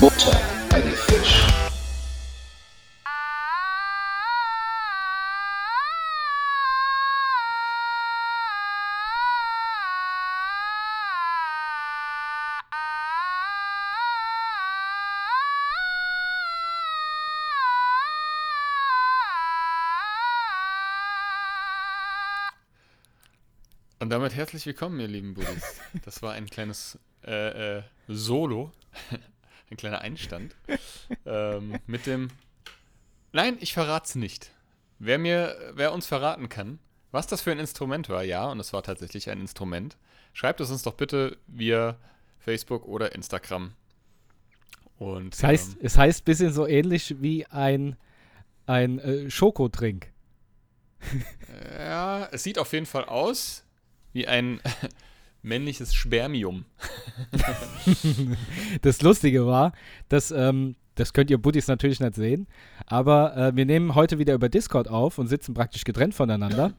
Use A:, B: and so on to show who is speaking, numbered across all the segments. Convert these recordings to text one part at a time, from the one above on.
A: Butter
B: Und damit herzlich willkommen, ihr lieben Buddies. Das war ein kleines äh, äh, Solo, ein kleiner Einstand ähm, mit dem. Nein, ich verrat's nicht. Wer mir, wer uns verraten kann, was das für ein Instrument war, ja, und es war tatsächlich ein Instrument, schreibt es uns doch bitte via Facebook oder Instagram. Und
C: Es heißt,
B: ähm,
C: es heißt ein bisschen so ähnlich wie ein, ein äh, Schokodrink.
B: ja, es sieht auf jeden Fall aus wie ein männliches Spermium.
C: Das Lustige war, dass, ähm, das könnt ihr Buddies natürlich nicht sehen, aber äh, wir nehmen heute wieder über Discord auf und sitzen praktisch getrennt voneinander.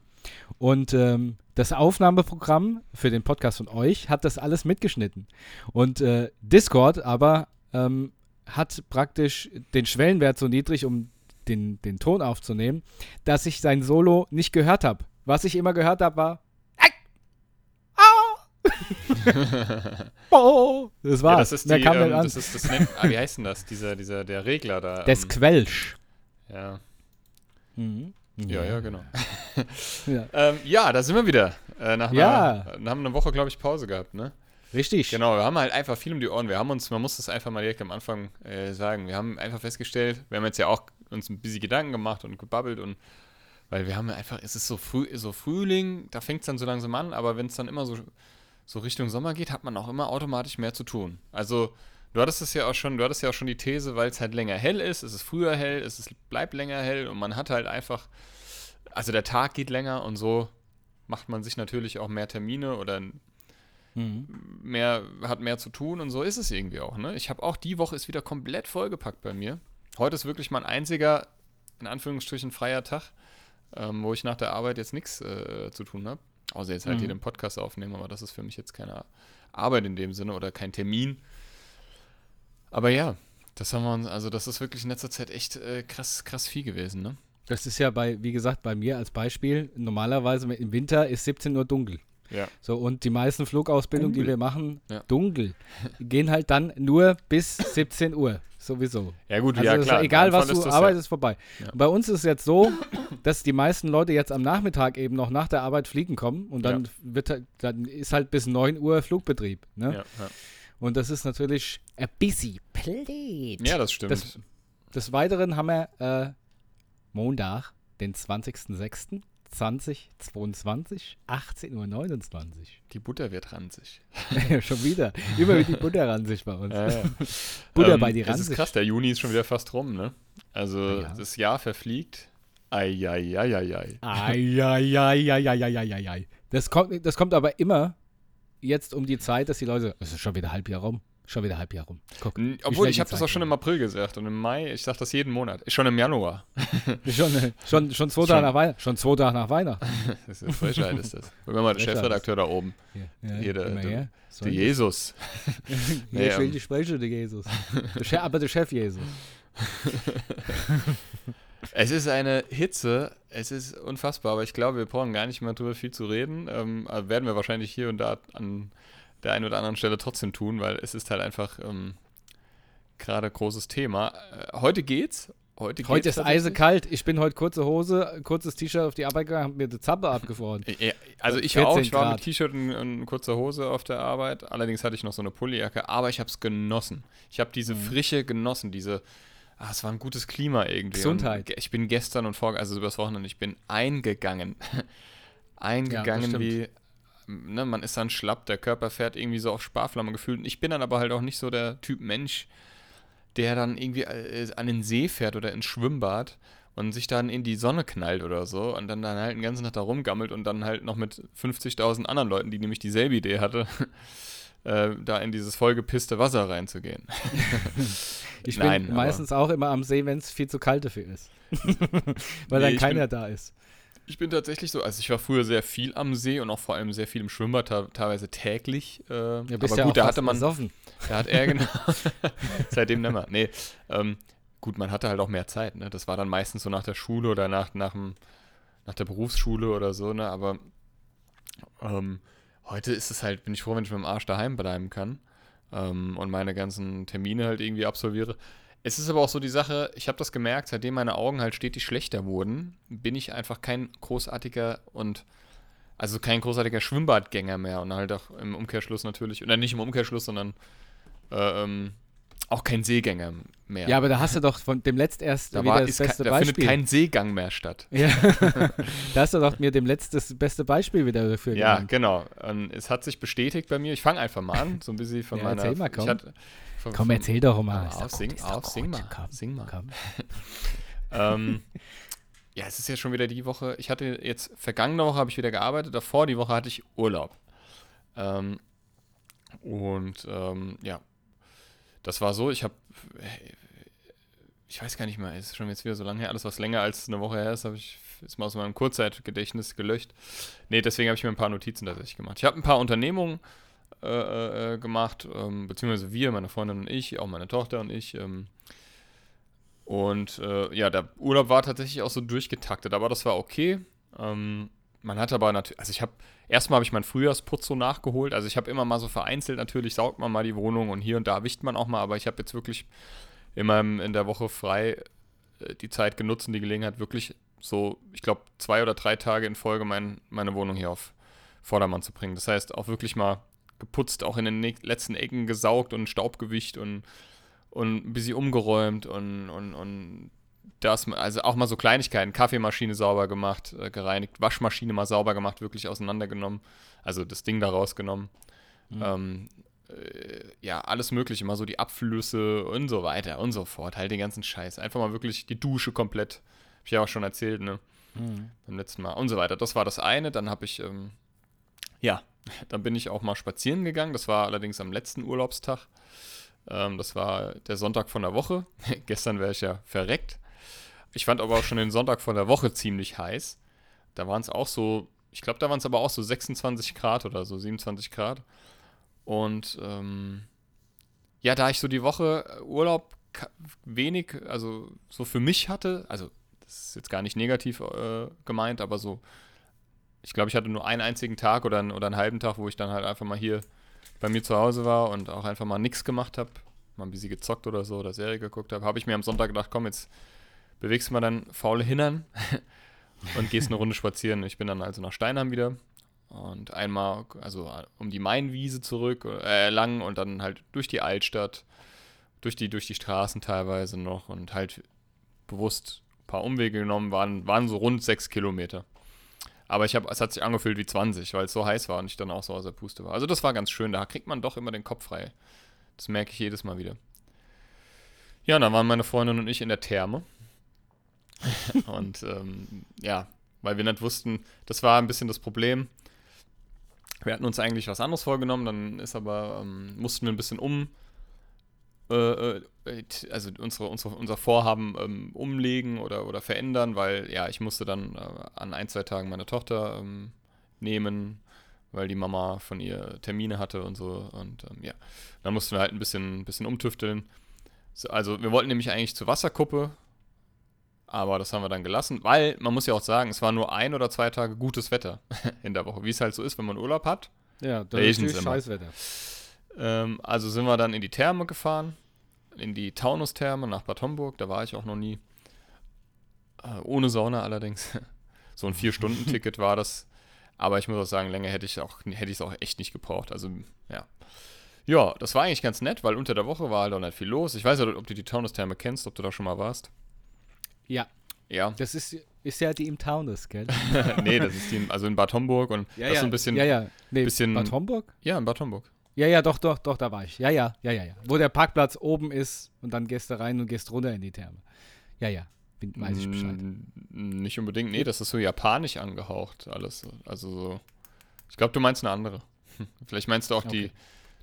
C: Und ähm, das Aufnahmeprogramm für den Podcast von euch hat das alles mitgeschnitten. Und äh, Discord aber ähm, hat praktisch den Schwellenwert so niedrig, um den, den Ton aufzunehmen, dass ich sein Solo nicht gehört habe. Was ich immer gehört habe, war. Oh, das war
B: Ja, das ist
C: Mehr
B: die,
C: kam
B: ähm,
C: an.
B: das ist, das nennt, ah, wie heißt denn das? Dieser, dieser, der Regler da.
C: Des
B: ähm,
C: Quelsch.
B: ja.
C: Mhm.
B: ja, ja, genau.
C: Ja.
B: ähm, ja, da sind wir wieder. Äh, nach
C: Ja.
B: einer, haben eine Woche, glaube ich, Pause gehabt, ne?
C: Richtig.
B: Genau, wir haben halt einfach viel um die Ohren. Wir haben uns, man muss das einfach mal direkt am Anfang äh, sagen, wir haben einfach festgestellt, wir haben jetzt ja auch uns ein bisschen Gedanken gemacht und gebabbelt und weil wir haben einfach, es ist so früh, so Frühling, da fängt es dann so langsam an, aber wenn es dann immer so, so Richtung Sommer geht, hat man auch immer automatisch mehr zu tun. Also, du hattest es ja auch schon, du hattest ja auch schon die These, weil es halt länger hell ist, es ist früher hell, es ist, bleibt länger hell und man hat halt einfach, also der Tag geht länger und so macht man sich natürlich auch mehr Termine oder
C: Mhm.
B: mehr, hat mehr zu tun und so ist es irgendwie auch. Ne? Ich habe auch die Woche ist wieder komplett vollgepackt bei mir. Heute ist wirklich mein einziger, in Anführungsstrichen, freier Tag, ähm, wo ich nach der Arbeit jetzt nichts äh, zu tun habe. Außer jetzt halt
C: Mhm.
B: hier den Podcast aufnehmen, aber das ist für mich jetzt keine Arbeit in dem Sinne oder kein Termin. Aber ja, das haben wir uns, also das ist wirklich in letzter Zeit echt äh, krass, krass viel gewesen, ne?
C: Das ist ja bei, wie gesagt, bei mir als Beispiel, normalerweise im Winter ist 17 Uhr dunkel.
B: Ja.
C: So, und die meisten Flugausbildungen, die wir machen,
B: Ja.
C: dunkel, gehen halt dann nur bis 17 Uhr. Sowieso.
B: Ja, gut,
C: Also
B: ja klar.
C: egal, was du arbeitest, vorbei.
B: Ja.
C: Bei uns ist es jetzt so, dass die meisten Leute jetzt am Nachmittag eben noch nach der Arbeit fliegen kommen und dann wird halt- dann ist halt bis 9 Uhr Flugbetrieb. Ne?
B: Ja, ja.
C: Und das ist natürlich a busy plate.
B: ja, das stimmt.
C: Das- Des Weiteren haben wir äh, Montag, den 20.06.2022, 18.29 Uhr.
B: die Butter wird ranzig.
C: Schon wieder. Immer wieder die Butter ran sich bei uns.
B: Ja, ja.
C: Butter
B: Ähm,
C: bei die
B: Es ist
C: Ranzig.
B: krass, der Juni ist schon wieder fast rum, ne? Also
C: Ja.
B: das Jahr verfliegt. Eieieiei.
C: Eieieiei. Das kommt, das kommt aber immer jetzt um die Zeit, dass die Leute, es ist schon wieder Halbjahr rum. Schon wieder Halbjahr rum. Guck.
B: Obwohl, ich habe das auch schon im April gesagt und im Mai, ich sage das jeden Monat. Schon im Januar.
C: Schon, äh, schon, schon zwei. Tage nach Weihnachten. Schon zwei Tage nach Weihnachten.
B: Das ist Frechheit ist das. Guck mal, der Chefredakteur da oben.
C: Hier, ja,
B: Hier, der- der-.
C: So,
B: Der Jesus. Nee,
C: ich will
B: ähm,
C: die Sprecher, der Jesus. Der aber der Chef Jesus.
B: Es ist eine Hitze, es ist unfassbar, aber ich glaube, wir brauchen gar nicht mehr drüber viel zu reden. Ähm, aber werden wir wahrscheinlich hier und da an der einen oder anderen Stelle trotzdem tun, weil es ist halt einfach ähm, gerade großes Thema. Äh, heute geht's. Heute,
C: Heute
B: geht's
C: ist eisekalt. Ich bin heute kurze Hose, kurzes T-Shirt auf die Arbeit gegangen, hab mir die Zappe abgefroren.
B: Ja, also ich
C: 14
B: auch, ich war
C: Grad.
B: mit T-Shirt und, und kurzer Hose auf der Arbeit. Allerdings hatte ich noch so eine Pullijacke, aber ich habe es genossen. Ich habe diese
C: Mhm.
B: Frische genossen, diese, ah, es war ein gutes Klima irgendwie.
C: Gesundheit.
B: Und ich bin gestern und vor, also übers Wochenende, ich bin eingegangen. eingegangen
C: stimmt.
B: wie, ne, man ist dann schlapp, der Körper fährt irgendwie so auf Sparflamme gefühlt. Und ich bin dann aber halt auch nicht so der Typ Mensch, der dann irgendwie äh, an den See fährt oder ins Schwimmbad und sich dann in die Sonne knallt oder so und dann, dann halt den ganzen Tag da rumgammelt und dann halt noch mit 50.000 anderen Leuten, die nämlich dieselbe Idee hatte, äh, da in dieses vollgepisste Wasser reinzugehen.
C: Ich
B: Nein,
C: bin meistens auch immer am See, wenn es viel zu kalt dafür ist. Weil
B: Nee,
C: dann keiner da ist.
B: Ich bin tatsächlich so, also ich war früher sehr viel am See und auch vor allem sehr viel im Schwimmbad, te- teilweise täglich. Äh,
C: Ja,
B: aber gut,
C: ja auch
B: da hatte man,
C: besoffen.
B: da hat er genau, seitdem nimmer. Nee, ähm, gut, man hatte halt auch mehr Zeit, ne? Das war dann meistens so nach der Schule oder nach, nach, dem, nach der Berufsschule oder so, ne? Aber ähm, heute ist es halt, bin ich froh, wenn ich mit dem Arsch daheim bleiben kann ähm, und meine ganzen Termine halt irgendwie absolviere. Es ist aber auch so die Sache, ich habe das gemerkt, seitdem meine Augen halt stetig schlechter wurden, bin ich einfach kein großartiger und also kein großartiger Schwimmbadgänger mehr und halt auch im Umkehrschluss natürlich, oder nicht im Umkehrschluss, sondern äh, ähm, auch kein Seegänger mehr.
C: Ja, aber da hast du doch von dem letzt erst
B: da,
C: wieder
B: war,
C: das
B: ist kein,
C: beste
B: da
C: Beispiel.
B: findet kein Seegang mehr statt.
C: ja. da hast du doch mir dem letzt das beste Beispiel wieder dafür
B: Ja,
C: genannt.
B: genau. Und es hat sich bestätigt bei mir. Ich fange einfach mal an, so ein bisschen von
C: Ja,
B: meiner.
C: erzähl mal, komm.
B: Ich hatte, von,
C: Komm,
B: von-
C: erzähl doch mal. Doch
B: auf,
C: gut,
B: sing,
C: doch
B: auf, sing
C: gut.
B: mal.
C: Komm,
B: Sing mal.
C: komm.
B: ähm, ja, es ist ja schon wieder die Woche. Ich hatte jetzt, vergangene Woche habe ich wieder gearbeitet, davor die Woche hatte ich Urlaub. Ähm, und ähm, ja, das war so, ich habe, ich weiß gar nicht mehr, ist schon jetzt wieder so lange her, alles was länger als eine Woche her ist, habe ich, ist mal aus meinem Kurzzeitgedächtnis gelöscht. Nee, deswegen habe ich mir ein paar Notizen tatsächlich gemacht. Ich habe ein paar Unternehmungen äh, äh, gemacht, ähm, beziehungsweise wir, meine Freundin und ich, auch meine Tochter und ich, ähm, und äh, ja, der Urlaub war tatsächlich auch so durchgetaktet, aber das war okay. Ähm, man hat aber natürlich, also ich habe, erstmal habe ich meinen Frühjahrsputz so nachgeholt. Also ich habe immer mal so vereinzelt, natürlich saugt man mal die Wohnung und hier und da wischt man auch mal, aber ich habe jetzt wirklich immer im- in der Woche frei äh, die Zeit genutzt und die Gelegenheit, wirklich so, ich glaube, zwei oder drei Tage in Folge mein, meine Wohnung hier auf Vordermann zu bringen. Das heißt, auch wirklich mal geputzt, auch in den letzten Ecken gesaugt und Staubgewicht und und ein bisschen umgeräumt und, und, und das, also auch mal so Kleinigkeiten, Kaffeemaschine sauber gemacht, äh, gereinigt, Waschmaschine mal sauber gemacht, wirklich auseinandergenommen, also das Ding da rausgenommen.
C: Mhm.
B: Ähm, äh, ja, alles mögliche, mal so die Abflüsse und so weiter und so fort, halt den ganzen Scheiß. Einfach mal wirklich die Dusche komplett, hab ich ja auch schon erzählt, ne,
C: Mhm.
B: beim letzten Mal und so weiter. Das war das eine, dann habe ich, ähm, ja, dann bin ich auch mal spazieren gegangen, das war allerdings am letzten Urlaubstag. Ähm, das war der Sonntag von der Woche. Gestern wäre ich ja verreckt. Ich fand aber auch schon den Sonntag von der Woche ziemlich heiß. Da waren es auch so, ich glaube, da waren es aber auch so 26 Grad oder so, 27 Grad. Und ähm, ja, da ich so die Woche äh, Urlaub wenig, also so für mich hatte, also das ist jetzt gar nicht negativ äh, gemeint, aber so, ich glaube, ich hatte nur einen einzigen Tag oder, einen- oder einen halben Tag, wo ich dann halt einfach mal hier bei mir zu Hause war und auch einfach mal nichts gemacht habe, mal ein bisschen gezockt oder so oder Serie geguckt habe, habe ich mir am Sonntag gedacht, komm, jetzt bewegst du mal dann faule Hintern und gehst eine Runde spazieren. Ich bin dann also nach Steinheim wieder und einmal, also um die Mainwiese zurück, äh, lang und dann halt durch die Altstadt, durch die, durch die Straßen teilweise noch und halt bewusst ein paar Umwege genommen, waren, waren so rund sechs Kilometer. Aber ich habe, es hat sich angefühlt wie 20, weil es so heiß war und ich dann auch so aus der Puste war. Also das war ganz schön, da kriegt man doch immer den Kopf frei. Das merke ich jedes Mal wieder. Ja, und dann waren meine Freundin und ich in der Therme. und ähm, ja, weil wir nicht wussten, das war ein bisschen das Problem. Wir hatten uns eigentlich was anderes vorgenommen, dann ist aber, ähm, mussten wir ein bisschen um, äh, äh, t- also unsere, unsere, unser Vorhaben ähm, umlegen oder, oder verändern, weil ja, ich musste dann äh, an ein, zwei Tagen meine Tochter ähm, nehmen, weil die Mama von ihr Termine hatte und so. Und ähm, ja, dann mussten wir halt ein bisschen, bisschen umtüfteln. So, also wir wollten nämlich eigentlich zur Wasserkuppe, aber das haben wir dann gelassen, weil man muss ja auch sagen, es war nur ein oder zwei Tage gutes Wetter in der Woche, wie es halt so ist, wenn man Urlaub hat.
C: Ja, da ist natürlich
B: Zimmer?
C: Scheißwetter.
B: Ähm, also sind wir dann in die Therme gefahren, in die Taunus-Therme nach Bad Homburg, da war ich auch noch nie. Äh, ohne Sauna allerdings. so ein Vier-Stunden-Ticket war das. Aber ich muss auch sagen, länger hätte ich auch hätte ich es auch echt nicht gebraucht. Also, ja. Ja, das war eigentlich ganz nett, weil unter der Woche war halt auch nicht viel los. Ich weiß ja, ob du die Taunus-Therme kennst, ob du da schon mal warst.
C: Ja,
B: Ja.
C: das ist, ist ja die im Taunus, gell?
B: nee, das ist die, also in Bad Homburg und
C: Ja,
B: das ist
C: ja.
B: so ein bisschen.
C: Ja, ja. Nee,
B: bisschen-
C: Bad Homburg?
B: Ja, in Bad Homburg.
C: Ja, ja, doch, doch, doch, da war ich. Ja, ja, ja, ja, ja. Wo der Parkplatz oben ist und dann gehst du rein und gehst runter in die Therme. Ja, ja, bin, weiß ich Bescheid.
B: Mm, Nicht unbedingt, nee, das ist so japanisch angehaucht alles. Also so. Ich glaube, du meinst eine andere. Vielleicht meinst du auch die
C: Okay.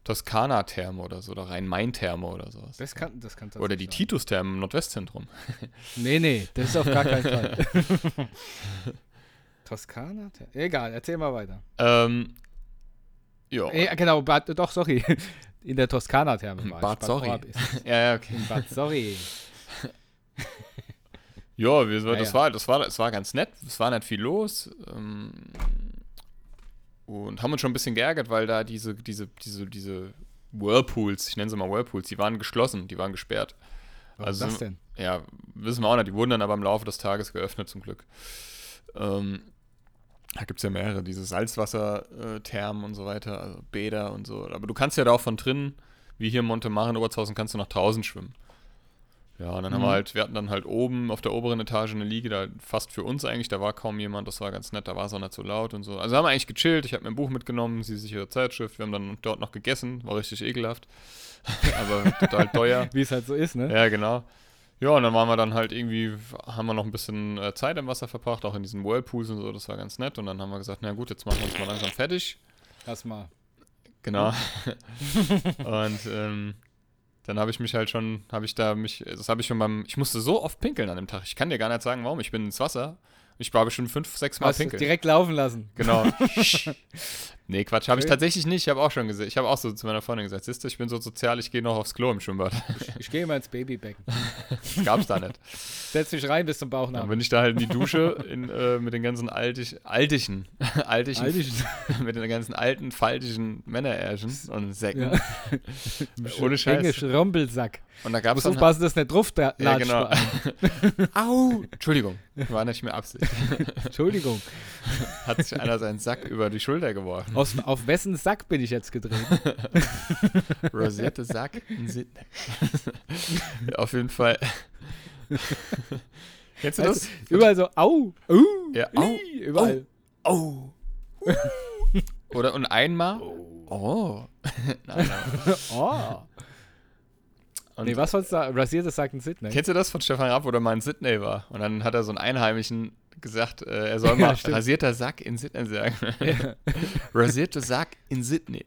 B: Toskana-Therme oder so, oder Rhein-Main-Therme oder sowas.
C: Das kann, das kann
B: Oder die. Titus-Therme im Nordwestzentrum.
C: Nee, nee, das ist auf gar keinen Fall. Toskana? Egal, erzähl mal weiter.
B: Ähm, ja.
C: Eh, genau, Bad, doch, sorry. In der Toskana-Therme war
B: Bad
C: ich.
B: Sorry. Ja, ja, okay.
C: In Bad Sorry.
B: Ja, wir,
C: Ja,
B: das,
C: ja.
B: War, das, war, das war ganz nett. Es war nicht viel los. Ähm, und haben uns schon ein bisschen geärgert, weil da diese, diese, diese, diese Whirlpools, ich nenne sie mal Whirlpools, die waren geschlossen, die waren gesperrt.
C: Was
B: Also-
C: ist das denn?
B: Ja, wissen wir auch nicht. Die wurden dann aber im Laufe des Tages geöffnet, zum Glück. Ähm, da gibt es ja mehrere, diese Salzwasserthermen und so weiter, also Bäder und so. Aber du kannst ja da auch von drinnen, wie hier in Montemar in Oberzhausen, kannst du nach draußen schwimmen. Ja, und dann haben
C: Mhm.
B: wir halt, wir hatten dann halt oben auf der oberen Etage eine Liege, da fast für uns eigentlich, da war kaum jemand, das war ganz nett, da war es auch nicht so laut und so. Also haben wir eigentlich gechillt, ich habe mir ein Buch mitgenommen, sie sich ihre Zeitschrift, wir haben dann dort noch gegessen, war richtig ekelhaft, aber total teuer.
C: Wie es halt so ist, ne?
B: Ja, genau. Ja, und dann waren wir dann halt irgendwie, haben wir noch ein bisschen äh, Zeit im Wasser verbracht, auch in diesen Whirlpools und so, das war ganz nett. Und dann haben wir gesagt, na gut, jetzt machen wir uns mal langsam fertig.
C: Lass mal.
B: Genau. und ähm, dann habe ich mich halt schon, habe ich da mich, das habe ich schon beim, ich musste so oft pinkeln an dem Tag. Ich kann dir gar nicht sagen, warum. Ich bin ins Wasser. Ich war bestimmt fünf, sechs Mal pinkeln.
C: direkt laufen lassen.
B: Genau. nee, Quatsch, habe ich tatsächlich nicht. Ich habe auch schon gesehen. Ich habe auch so zu meiner Freundin gesagt, siehst du, ich bin so sozial, ich gehe noch aufs Klo im Schwimmbad.
C: Ich gehe mal ins Babybecken.
B: Gab's da nicht.
C: Setz dich rein bis zum
B: Dann
C: Bauchnabel.
B: bin ich da halt in die Dusche in, äh, mit den ganzen altich, altischen, altischen,
C: Alter,
B: mit den ganzen alten, faltischen Männerärschen und Säcken.
C: Ja.
B: Ohne Scheiß.
C: Englisch Rumpelsack.
B: Und da gab
C: Muss
B: es dann
C: aufpassen, dass nicht drauf da
B: ja, genau. Au! Entschuldigung, war nicht mehr Absicht.
C: Entschuldigung.
B: Hat sich einer seinen Sack über die Schulter geworfen.
C: Aus, auf wessen Sack bin ich jetzt gedreht?
B: Rosierte Sack in Sydney. Auf jeden Fall. Kennst du das?
C: Also, überall so, au, uh,
B: Ja, au,
C: ii, überall.
B: Au. Oder und einmal. Oh. nein, nein.
C: Oh.
B: Und
C: Nee, was soll's da? Rasiertes sagt ein Sydney.
B: Kennst du das von Stefan Rapp, wo er mal in Sydney war? Und dann hat er so einen Einheimischen gesagt, äh, er soll
C: Ja,
B: mal
C: stimmt.
B: rasierter Sack in Sydney sagen.
C: Ja.
B: Rasierter Sack in Sydney.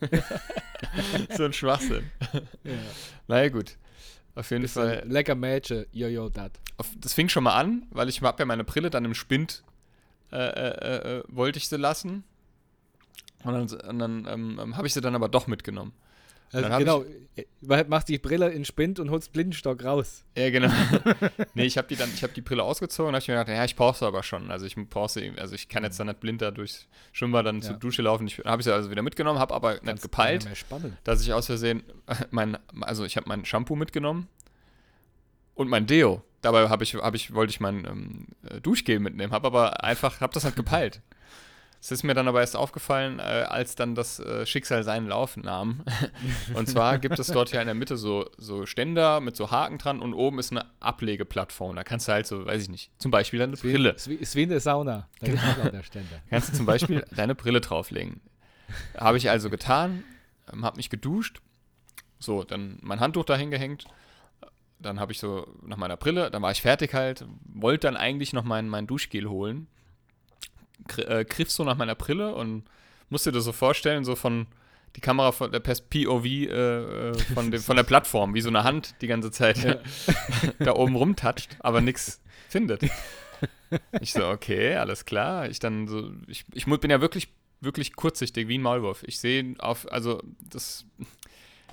B: so ein Schwachsinn.
C: Ja.
B: Naja, gut. Auf jeden
C: Bisschen
B: Fall.
C: lecker Mädchen, jojo, dat.
B: Auf, das fing schon mal an, weil ich habe ja meine Brille dann im Spind, äh, äh, äh, wollte ich sie lassen. Und dann, und dann ähm, ähm, habe ich sie dann aber doch mitgenommen.
C: Also genau, weil machst die Brille in Spind und holst Blindenstock raus.
B: Ja, genau. nee, ich habe die dann, ich habe die Brille ausgezogen und habe mir gedacht, ja, ich brauche sie aber schon. Also ich brauche sie, irgendwie- also ich kann jetzt dann nicht blind da durchs Schwimmbad dann
C: Ja.
B: zur Dusche laufen. Ich habe sie also wieder mitgenommen, habe aber nicht
C: Ganz
B: gepeilt, dass ich aus Versehen mein, also ich habe mein Shampoo mitgenommen und mein Deo. Dabei habe ich, habe ich, wollte ich mein ähm, äh, Duschgel mitnehmen, habe aber einfach, habe das nicht gepeilt. Es ist mir dann aber erst aufgefallen, äh, als dann das äh, Schicksal seinen Lauf nahm. und zwar gibt es dort ja in der Mitte so, so Ständer mit so Haken dran und oben ist eine Ablegeplattform. Da kannst du halt so, weiß ich nicht, zum Beispiel deine
C: Ist wie,
B: Brille.
C: ist wie, ist wie in der Sauna. Da genau. Ständer.
B: Kannst du zum Beispiel deine Brille drauflegen. Habe ich also getan, ähm, habe mich geduscht, so, dann mein Handtuch dahin gehängt, dann habe ich so nach meiner Brille, dann war ich fertig halt, wollte dann eigentlich noch mein, mein Duschgel holen, äh, griff so nach meiner Brille und musste das so vorstellen, so von die Kamera von der Pers- POV äh, äh, von, dem, von der Plattform, wie so eine Hand die ganze Zeit
C: Ja.
B: da oben rumtatscht, aber nichts findet. Ich so, okay, alles klar. Ich dann so, ich, ich bin ja wirklich, wirklich kurzsichtig wie ein Maulwurf. Ich sehe auf, also das,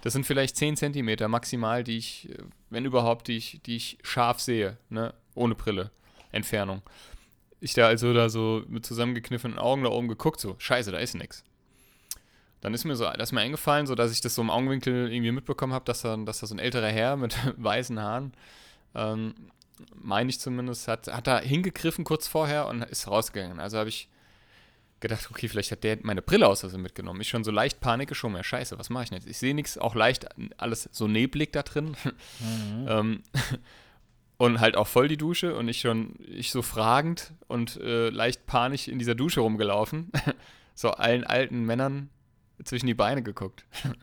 B: das sind vielleicht 10 Zentimeter maximal, die ich, äh, wenn überhaupt, die ich, die ich scharf sehe, ne? Ohne Brille. Entfernung. Ich da also da so mit zusammengekniffenen Augen da oben geguckt, so, scheiße, da ist nix. Dann ist mir so, das ist mir eingefallen, so dass ich das so im Augenwinkel irgendwie mitbekommen habe, dass da, dass da so ein älterer Herr mit weißen Haaren, ähm, meine ich zumindest, hat, hat da hingegriffen kurz vorher und ist rausgegangen. Also habe ich gedacht, okay, vielleicht hat der meine Brille aus Versehen mitgenommen. Ich schon so leicht Panik geschoben, ja scheiße, was mache ich jetzt? Ich sehe nichts, auch leicht alles so neblig da drin. ähm, und halt auch voll die Dusche und ich schon, ich so fragend und äh, leicht panisch in dieser Dusche rumgelaufen. so allen alten Männern zwischen die Beine geguckt.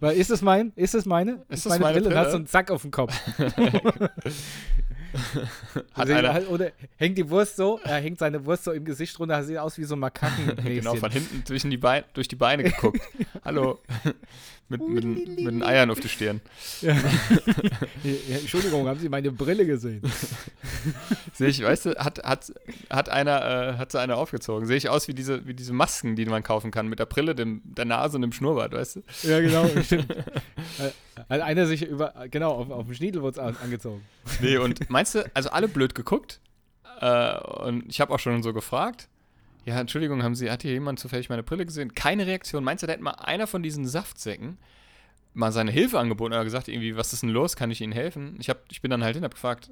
C: Weil ist es mein? Ist es meine?
B: Ist
C: Ist
B: das
C: meine,
B: meine
C: Brille? Und
B: Brille?
C: hast du einen Sack auf dem Kopf.
B: Hat
C: Also,
B: einer,
C: halt- oder hängt die Wurst so, er hängt seine Wurst so im Gesicht runter, sieht aus wie so ein Makaken.
B: genau, von hinten zwischen die Beine, durch die Beine geguckt. Hallo. Mit, mit, mit den Eiern auf die Stirn.
C: Ja, Entschuldigung, haben Sie meine Brille gesehen?
B: Sehe ich, weißt du, hat, hat, hat einer, äh, hat so einer aufgezogen. Sehe ich aus wie diese, wie diese Masken, die man kaufen kann, mit der Brille, dem, der Nase und dem Schnurrbart, weißt du?
C: Ja, genau, stimmt. Äh, Hat einer sich über, genau, auf, auf dem Schniedelwurz an, angezogen.
B: Nee, und meinst du, also alle blöd geguckt? Äh, und ich habe auch schon so gefragt. Ja, Entschuldigung, haben Sie, hat hier jemand zufällig meine Brille gesehen? Keine Reaktion. Meinst du, da hätte mal einer von diesen Saftsäcken mal seine Hilfe angeboten oder gesagt, irgendwie, was ist denn los? Kann ich Ihnen helfen? Ich, hab, ich bin dann halt hin, hab gefragt,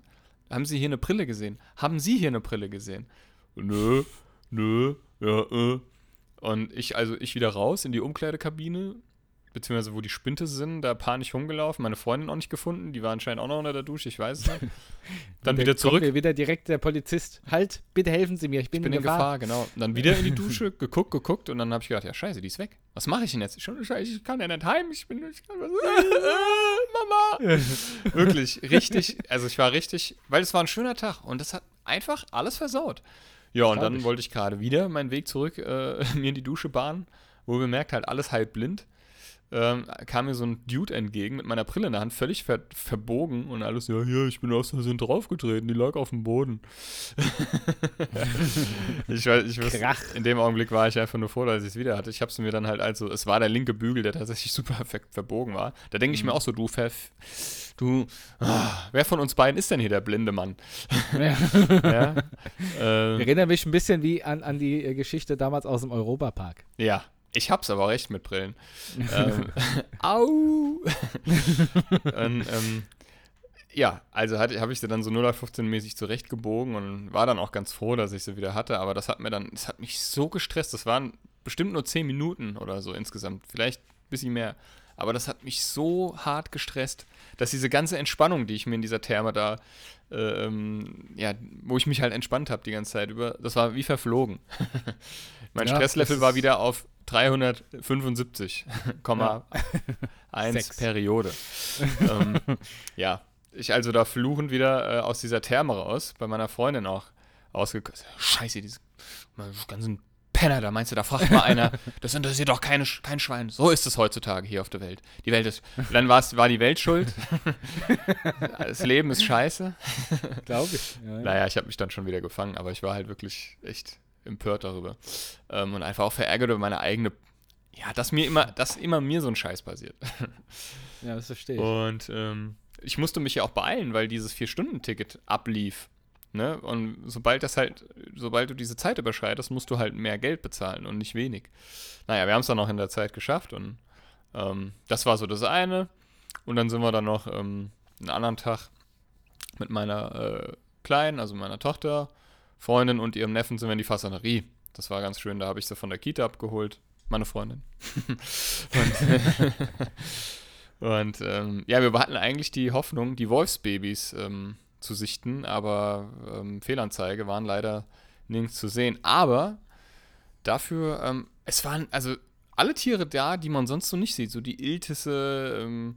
B: haben Sie hier eine Brille gesehen? Haben Sie hier eine Brille gesehen? Nö, nö, ja, äh. Und ich, also ich wieder raus in die Umkleidekabine, beziehungsweise wo die Spinte sind, da panisch rumgelaufen, meine Freundin auch nicht gefunden, die war anscheinend auch noch unter der Dusche, ich weiß es nicht. Dann wieder zurück.
C: wieder direkt der Polizist. Halt, bitte helfen Sie mir, ich bin,
B: Ich bin in Gefahr, genau. Und dann wieder in die Dusche, geguckt, geguckt und dann habe ich gedacht, ja scheiße, die ist weg. Was mache ich denn jetzt? Ich, kann ja nicht heim, ich bin, ich kann Mama. Wirklich, richtig, also ich war richtig, weil es war ein schöner Tag und das hat einfach alles versaut. Ja, und dann
C: ich.
B: wollte ich gerade wieder meinen Weg zurück äh, mir in die Dusche bahnen, wo bemerkt halt alles halb blind. Ähm, kam mir so ein Dude entgegen mit meiner Brille in der Hand, völlig ver verbogen und alles, ja, hier, ich bin aus Versehen draufgetreten, die lag auf dem Boden. ich weiß, ich wusste, in dem Augenblick war ich einfach nur froh, dass ich es wieder hatte. Ich habe es mir dann halt, also, es war der linke Bügel, der tatsächlich super ver verbogen war. Da denke ich mir auch so, du, ver du, ah, wer von uns beiden ist denn hier der blinde Mann?
C: Ja.
B: ja, äh,
C: Erinnert mich ein bisschen wie an, an die äh, Geschichte damals aus dem Europapark.
B: ja. Ich hab's aber recht mit Brillen. ähm, au! und, ähm, ja, also habe ich sie dann so 0815-mäßig zurechtgebogen und war dann auch ganz froh, dass ich sie wieder hatte. Aber das hat mir dann, das hat mich so gestresst. Das waren bestimmt nur 10 Minuten oder so insgesamt. Vielleicht ein bisschen mehr. Aber das hat mich so hart gestresst, dass diese ganze Entspannung, die ich mir in dieser Therme da, ähm, ja, wo ich mich halt entspannt habe die ganze Zeit über, das war wie verflogen. mein
C: Ja,
B: Stresslevel war wieder auf 375,1
C: Sechs.
B: Periode. ähm, ja, ich also da fluchend wieder äh, aus dieser Therme raus, bei meiner Freundin auch ausgekommen. Scheiße, diese ganzen Penner, da meinst du, da fragt mal einer, das interessiert doch keine, kein Schwein. So ist es heutzutage hier auf der Welt. Die Welt ist, dann war's, war die Welt schuld. das Leben ist scheiße.
C: Glaube ich. Ja, ja.
B: Naja, ich habe mich dann schon wieder gefangen, aber ich war halt wirklich echt empört darüber. Ähm, und einfach auch verärgert über meine eigene, ja, dass mir immer, dass immer mir so ein Scheiß passiert.
C: ja, das verstehe ich.
B: Und ähm, ich musste mich ja auch beeilen, weil dieses Vier-Stunden-Ticket ablief. Ne? Und sobald das halt, sobald du diese Zeit überschreitest, musst du halt mehr Geld bezahlen und nicht wenig. Naja, wir haben es dann noch in der Zeit geschafft und ähm, das war so das eine. Und dann sind wir dann noch ähm, einen anderen Tag mit meiner äh, Kleinen, also meiner Tochter, Freundin und ihrem Neffen sind wir in die Fassanerie. Das war ganz schön, da habe ich sie von der Kita abgeholt. Meine Freundin. und und ähm, ja, wir hatten eigentlich die Hoffnung, die Wolfsbabys ähm, zu sichten, aber ähm, Fehlanzeige waren leider nirgends zu sehen. Aber dafür, ähm, es waren also alle Tiere da, die man sonst so nicht sieht. So die Iltisse, ähm,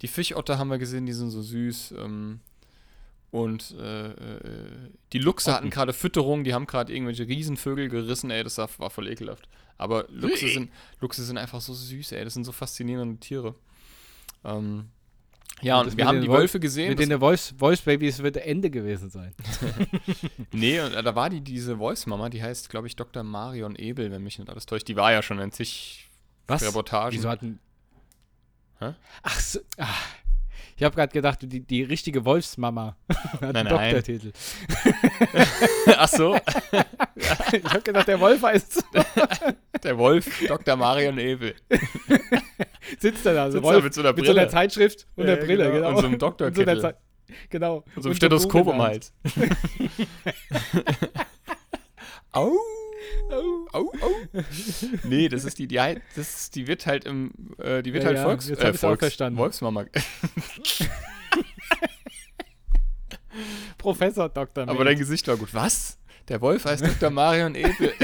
B: die Fischotter haben wir gesehen, die sind so süß. Und äh, äh, die Luchse hatten gerade Fütterung, die haben gerade irgendwelche Riesenvögel gerissen, ey, das war, voll ekelhaft. Aber Luchse sind, Luchse sind einfach so süß, ey, das sind so faszinierende Tiere. Ähm, ja,
C: Und
B: und wir haben die
C: Wolf-
B: Wölfe gesehen.
C: Mit den Voice, Voice Babies wird Ende gewesen sein.
B: Nee, und da war die, diese Voice-Mama, die heißt, glaube ich, Dr. Marion Ebel, wenn mich nicht alles täuscht. Die war ja schon in zig
C: Was?
B: Reportagen.
C: Wieso hatten.
B: Hä?
C: Ach so. Ah. Ich habe gerade gedacht, die, die richtige Wolfsmama
B: Nein, nein.
C: Doktortitel.
B: Ach so,
C: Ich habe gedacht, der Wolf heißt.
B: der Wolf, Dr. Marion Ebel.
C: Sitzt er da, so
B: Sitzt
C: Wolf,
B: mit so einer
C: mit so einer. Zeitschrift und
B: Ja,
C: der Brille,
B: genau.
C: genau.
B: Und so einem
C: so Zei- Genau.
B: Und so ein
C: Und
B: Stethoskop im Hals. Au. Nee, das ist die, die, halt- das die wird halt im, äh, die wird
C: Ja,
B: halt
C: ja,
B: Volks, äh, Volks,
C: verstanden.
B: Wolfsmama.
C: Professor Dr.
B: Aber
C: Menz.
B: dein Gesicht war gut. Was? Der Wolf heißt Dr. Marion Ebel.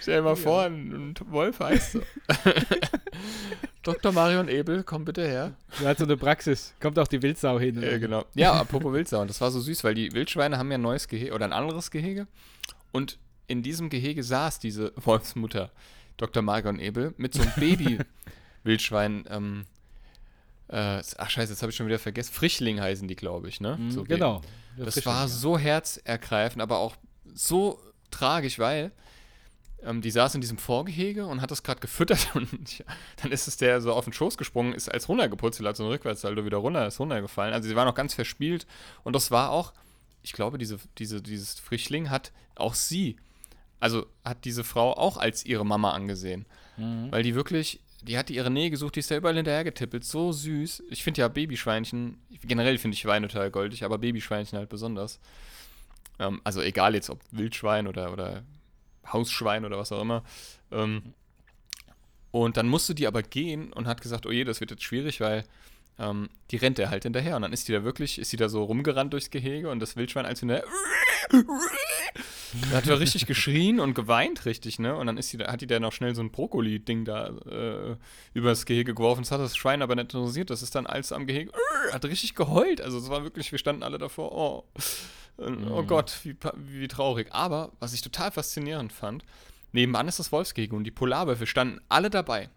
B: Stell dir mal vor, ein ein Wolf heißt so. Dr. Marion Ebel, komm bitte her.
C: Er hat so eine Praxis. Kommt auch die Wildsau hin.
B: Äh, genau. Ja, apropos Wildsau. Und das war so süß, weil die Wildschweine haben ja ein neues Gehege oder ein anderes Gehege. Und in diesem Gehege saß diese Wolfsmutter, Dr. Marion Ebel, mit so einem Baby-Wildschwein. Ähm, äh, ach scheiße, jetzt habe ich schon wieder vergessen. Frischling heißen die, glaube ich, ne?
C: Mhm,
B: So
C: genau.
B: das war so herzergreifend, aber auch so tragisch, weil ähm, die saß in diesem Vorgehege und hat das gerade gefüttert und dann ist es der so auf den Schoß gesprungen, ist als runtergeputzelt, hat so ein Rückwärtssaldo wieder runter, ist runtergefallen. Also sie war noch ganz verspielt und das war auch, ich glaube, diese, diese, dieses Frischling hat auch sie, also hat diese Frau auch als ihre Mama angesehen,
C: Mhm.
B: weil die wirklich, die hatte ihre Nähe gesucht, die ist da überall hinterher getippelt, so süß. Ich finde ja Babyschweinchen, generell finde ich Schweine total goldig, aber Babyschweinchen halt besonders. Ähm, also egal jetzt ob Wildschwein oder, oder Hausschwein oder was auch immer. Ähm, und dann musste die aber gehen und hat gesagt, oh je, das wird jetzt schwierig, weil ähm, die rennt er halt hinterher. Und dann ist die da wirklich, ist die da so rumgerannt durchs Gehege und das Wildschwein als hinterher. Da hat er richtig geschrien und geweint, richtig, ne? Und dann ist die, hat die da noch schnell so ein Brokkoli-Ding da äh, übers Gehege geworfen. Das hat das Schwein aber nicht interessiert. Das ist dann alles am Gehege, hat richtig geheult. Also es war wirklich, wir standen alle davor, oh, oh
C: Mhm.
B: Gott, wie, wie traurig. Aber was ich total faszinierend fand, nebenan ist das Wolfsgehege und die Polarwölfe standen alle dabei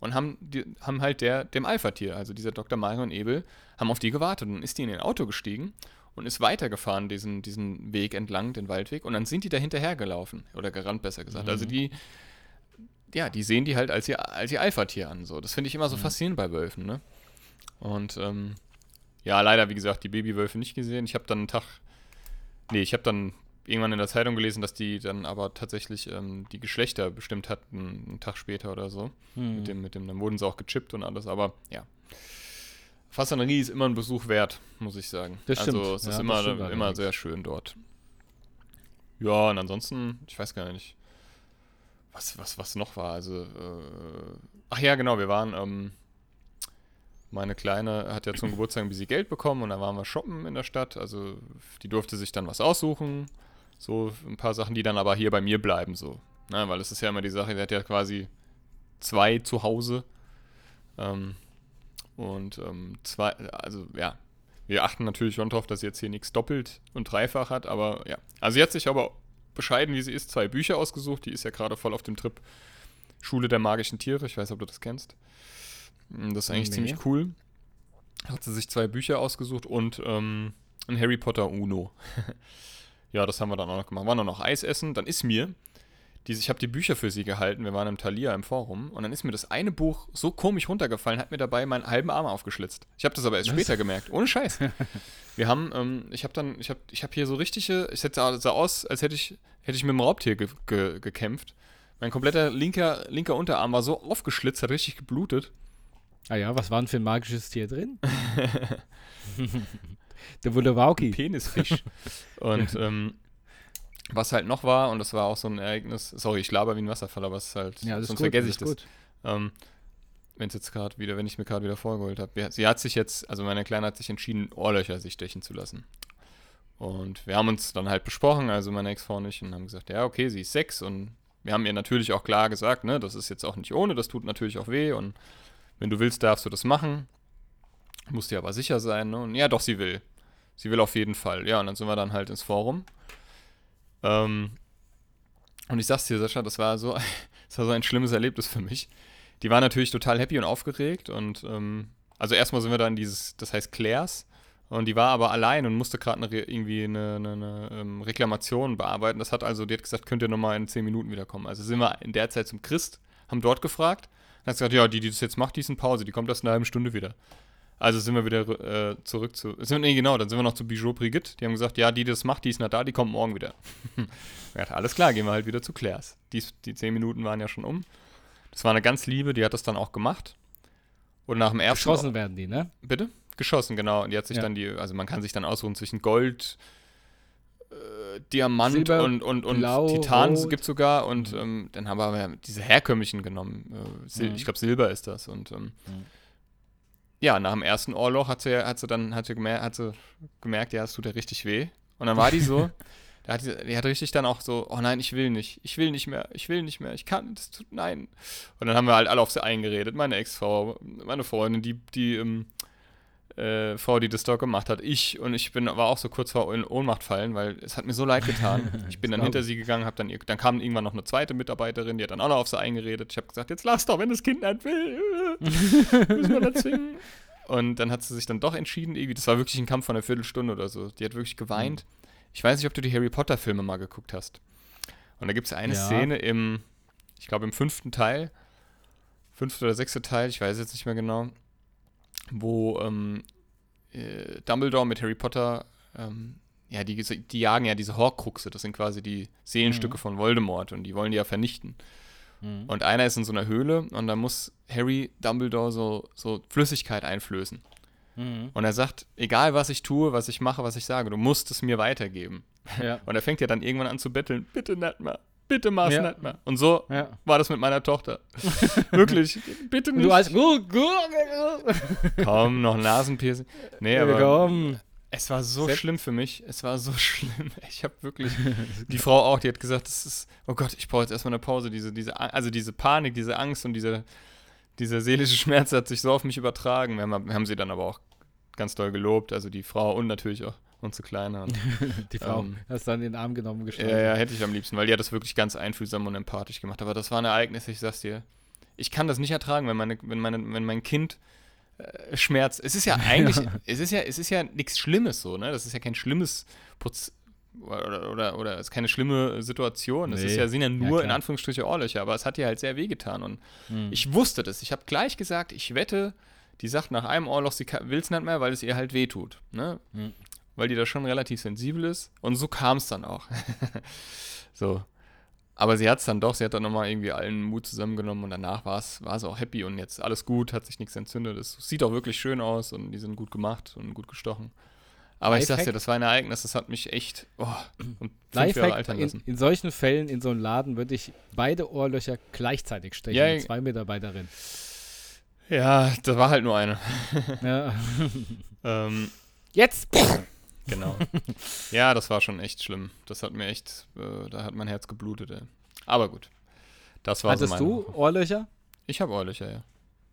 B: und haben, die, haben halt der, dem Alpha-Tier, also dieser Dr. Marion Ebel, haben auf die gewartet. Und ist die in ihr Auto gestiegen und ist weitergefahren, diesen, diesen Weg entlang, den Waldweg. Und dann sind die da hinterher gelaufen. Oder gerannt, besser gesagt. Also die, ja, die sehen die halt als ihr, als ihr Alpha-Tier an. So. Das finde ich immer so faszinierend bei Wölfen, ne? Und ähm, ja, leider, wie gesagt, die Babywölfe nicht gesehen. Ich habe dann einen Tag, nee, ich habe dann irgendwann in der Zeitung gelesen, dass die dann aber tatsächlich ähm, die Geschlechter bestimmt hatten, einen Tag später oder so.
C: Mhm.
B: Mit dem, mit dem, dann wurden sie auch gechippt und alles, aber ja. Fasanerie ist immer ein Besuch wert, muss ich sagen.
C: Das stimmt.
B: Also es
C: Ja,
B: ist immer,
C: stimmt
B: immer sehr schön dort. Ja, und ansonsten, ich weiß gar nicht, was, was, was noch war. Also, äh, ach ja, genau, wir waren, ähm, meine Kleine hat ja zum Geburtstag ein bisschen Geld bekommen und dann waren wir shoppen in der Stadt. Also die durfte sich dann was aussuchen. So ein paar Sachen, die dann aber hier bei mir bleiben, so. Na, weil es ist ja immer die Sache, sie hat ja quasi zwei zu Hause. Ähm, und ähm, zwei, also ja, wir achten natürlich schon drauf, dass sie jetzt hier nichts doppelt und dreifach hat, aber ja. Also sie hat sich aber bescheiden, wie sie ist, zwei Bücher ausgesucht. Die ist ja gerade voll auf dem Trip Schule der magischen Tiere. Ich weiß, ob du das kennst. Mm, Das ist eigentlich
C: Nee.
B: ziemlich cool. Hat sie sich zwei Bücher ausgesucht und ähm, ein Harry Potter Uno. ja, das haben wir dann auch noch gemacht. Waren dann noch Eis essen. Dann ist mir, diese, ich habe die Bücher für sie gehalten. Wir waren im Thalia im Forum. Und dann ist mir das eine Buch so komisch runtergefallen, hat mir dabei meinen halben Arm aufgeschlitzt. Ich habe das aber erst
C: Was?
B: später gemerkt. Ohne Scheiß. Wir haben, ähm, ich habe dann, ich habe ich hab hier so richtige, es sah sah aus, als hätte ich, hätte ich mit einem Raubtier ge ge gekämpft. Mein kompletter linker, linker Unterarm war so aufgeschlitzt, hat richtig geblutet.
C: Ah ja, was war denn für ein magisches Tier drin? Der Wunderwauki.
B: Penisfisch. und ähm, was halt noch war, und das war auch so ein Ereignis, sorry, ich laber wie ein Wasserfall, aber es ist halt,
C: Ja, das
B: sonst
C: gut,
B: vergesse ich das. Ähm, wenn es jetzt gerade wieder, wenn ich mir gerade wieder vorgeholt habe. Sie hat sich jetzt, also meine Kleine hat sich entschieden, Ohrlöcher sich stechen zu lassen. Und wir haben uns dann halt besprochen, also meine Ex-Frau und ich, und haben gesagt, ja, okay, sie ist sechs und wir haben ihr natürlich auch klar gesagt, ne, das ist jetzt auch nicht ohne, das tut natürlich auch weh und wenn du willst, darfst du das machen. Musst dir aber sicher sein, ne? Und ja, doch, sie will. Sie will auf jeden Fall. Ja, und dann sind wir dann halt ins Forum. Ähm, und ich sag's dir, Sascha, das war so, das war so ein schlimmes Erlebnis für mich. Die war natürlich total happy und aufgeregt und ähm, also erstmal sind wir dann dieses, das heißt Claire's und die war aber allein und musste gerade irgendwie eine, eine, eine ähm, Reklamation bearbeiten. Das hat also, die hat gesagt, könnt ihr nochmal in 10 Minuten wiederkommen. Also sind wir in der Zeit zum Christ, haben dort gefragt. Dann hat sie gesagt, ja, die, die das jetzt macht, die ist in Pause, die kommt erst in einer halben Stunde wieder. Also sind wir wieder äh, zurück zu. Sind, nee, genau, dann sind wir noch zu Bijou Brigitte. Die haben gesagt, ja, die, die das macht, die ist noch da, die kommt morgen wieder. ja, alles klar, gehen wir halt wieder zu Claire's. Die, die 10 Minuten waren ja schon um. Das war eine ganz liebe, die hat das dann auch gemacht. Und nach dem ersten.
C: Geschossen werden die, ne?
B: Bitte? Geschossen, genau. Und die hat sich
C: Ja.
B: dann die, also man kann sich dann ausruhen zwischen Gold, äh, Diamant
C: Silber,
B: und, und, und
C: Blau,
B: Titan gibt sogar. Und ähm, dann haben wir diese herkömmlichen genommen. Äh, Sil
C: Mhm.
B: Ich glaube, Silber ist das. Und ähm,
C: Mhm.
B: Ja, nach dem ersten Ohrloch hat sie, hat sie dann hat sie gemerkt, hat sie gemerkt, ja, es tut ja richtig weh. Und dann war die so, da hat die, die hat richtig dann auch so, oh nein, ich will nicht, ich will nicht mehr, ich will nicht mehr, ich kann, das tut, nein. Und dann haben wir halt alle auf sie eingeredet, meine Ex-Frau, meine Freundin, die, die ähm, äh, Frau, die das dort gemacht hat, ich und ich bin, war auch so kurz vor in Ohnmacht fallen, weil es hat mir so leid getan. Ich bin dann hinter sie gegangen, hab dann, dann kam irgendwann noch eine zweite Mitarbeiterin, die hat dann auch noch auf sie eingeredet. Ich habe gesagt, jetzt lass doch, wenn das Kind nicht will, müssen wir das zwingen. Und dann hat sie sich dann doch entschieden, irgendwie, das war wirklich ein Kampf von einer Viertelstunde oder so. Die hat wirklich geweint. Ich weiß nicht, ob du die Harry Potter Filme mal geguckt hast. Und da gibt es eine
C: Ja.
B: Szene im, ich glaube im fünften Teil, fünfte oder sechste Teil, ich weiß jetzt nicht mehr genau, wo ähm, äh, Dumbledore mit Harry Potter, ähm, ja, die, die jagen ja diese Horcruxe, das sind quasi die Seelenstücke von Voldemort und die wollen die ja vernichten.
C: Mhm.
B: Und einer ist in so einer Höhle und da muss Harry Dumbledore so, so Flüssigkeit einflößen.
C: Mhm.
B: Und er sagt, egal was ich tue, was ich mache, was ich sage, du musst es mir weitergeben.
C: Ja.
B: Und er fängt ja dann irgendwann an zu betteln, bitte mehr, bitte mach's
C: Ja.
B: nicht mehr. Und so
C: ja.
B: war das mit meiner Tochter. Wirklich, bitte nicht.
C: du als gut,
B: Komm, noch Nasenpiercing. Nee, aber
C: Komm.
B: es war so
C: Sepp-
B: schlimm für mich. Es war so schlimm. Ich habe wirklich, die Frau auch, die hat gesagt, das ist, oh Gott, ich brauche jetzt erstmal eine Pause. Diese, diese, also diese Panik, diese Angst und diese, dieser seelische Schmerz hat sich so auf mich übertragen. Wir haben, wir haben sie dann aber auch ganz doll gelobt, also die Frau und natürlich auch unsere Kleine. Und,
C: Die Frau
B: Ähm,
C: hast dann in den Arm genommen
B: ja,
C: geschlagen.
B: ja, hätte ich am liebsten, weil die hat das wirklich ganz einfühlsam und empathisch gemacht. Aber das war ein Ereignis, ich sag's dir. Ich kann das nicht ertragen, wenn, meine, wenn, meine, wenn mein Kind äh, schmerzt. Es ist ja eigentlich, es ist ja, es ist ja nichts Schlimmes so, ne? Das ist ja kein schlimmes Proz oder, oder, oder es ist keine schlimme Situation. Es
C: Nee.
B: ist ja, sind ja nur in
C: klar.
B: Anführungsstriche Ohrlöcher, aber es hat ihr halt sehr wehgetan. Und
C: Mhm.
B: ich wusste das. Ich habe gleich gesagt, ich wette, die sagt nach einem Ohrloch, sie will es nicht mehr, weil es ihr halt wehtut. Ne?
C: Mhm.
B: Weil die da schon relativ sensibel ist. Und so kam es dann auch. so. Aber sie hat es dann doch, sie hat dann nochmal irgendwie allen Mut zusammengenommen und danach war sie auch happy und jetzt alles gut, hat sich nichts entzündet. Es sieht auch wirklich schön aus und die sind gut gemacht und gut gestochen. Aber ich sag's dir,
C: Lifehack?
B: das war ein Ereignis, das hat mich echt oh, und fünf Jahre altern
C: in,
B: lassen.
C: in solchen Fällen, in so einem Laden, würde ich beide Ohrlöcher gleichzeitig stechen.
B: Ja,
C: mit
B: ja.
C: zwei Mitarbeiterinnen.
B: Ja, da war halt nur eine.
C: Ja.
B: Ähm,
C: Jetzt!
B: Genau. ja, das war schon echt schlimm. Das hat mir echt, äh, da hat mein Herz geblutet, ey. Aber gut. Das war
C: Hattest
B: so
C: du
B: Woche.
C: Ohrlöcher?
B: Ich habe Ohrlöcher, ja.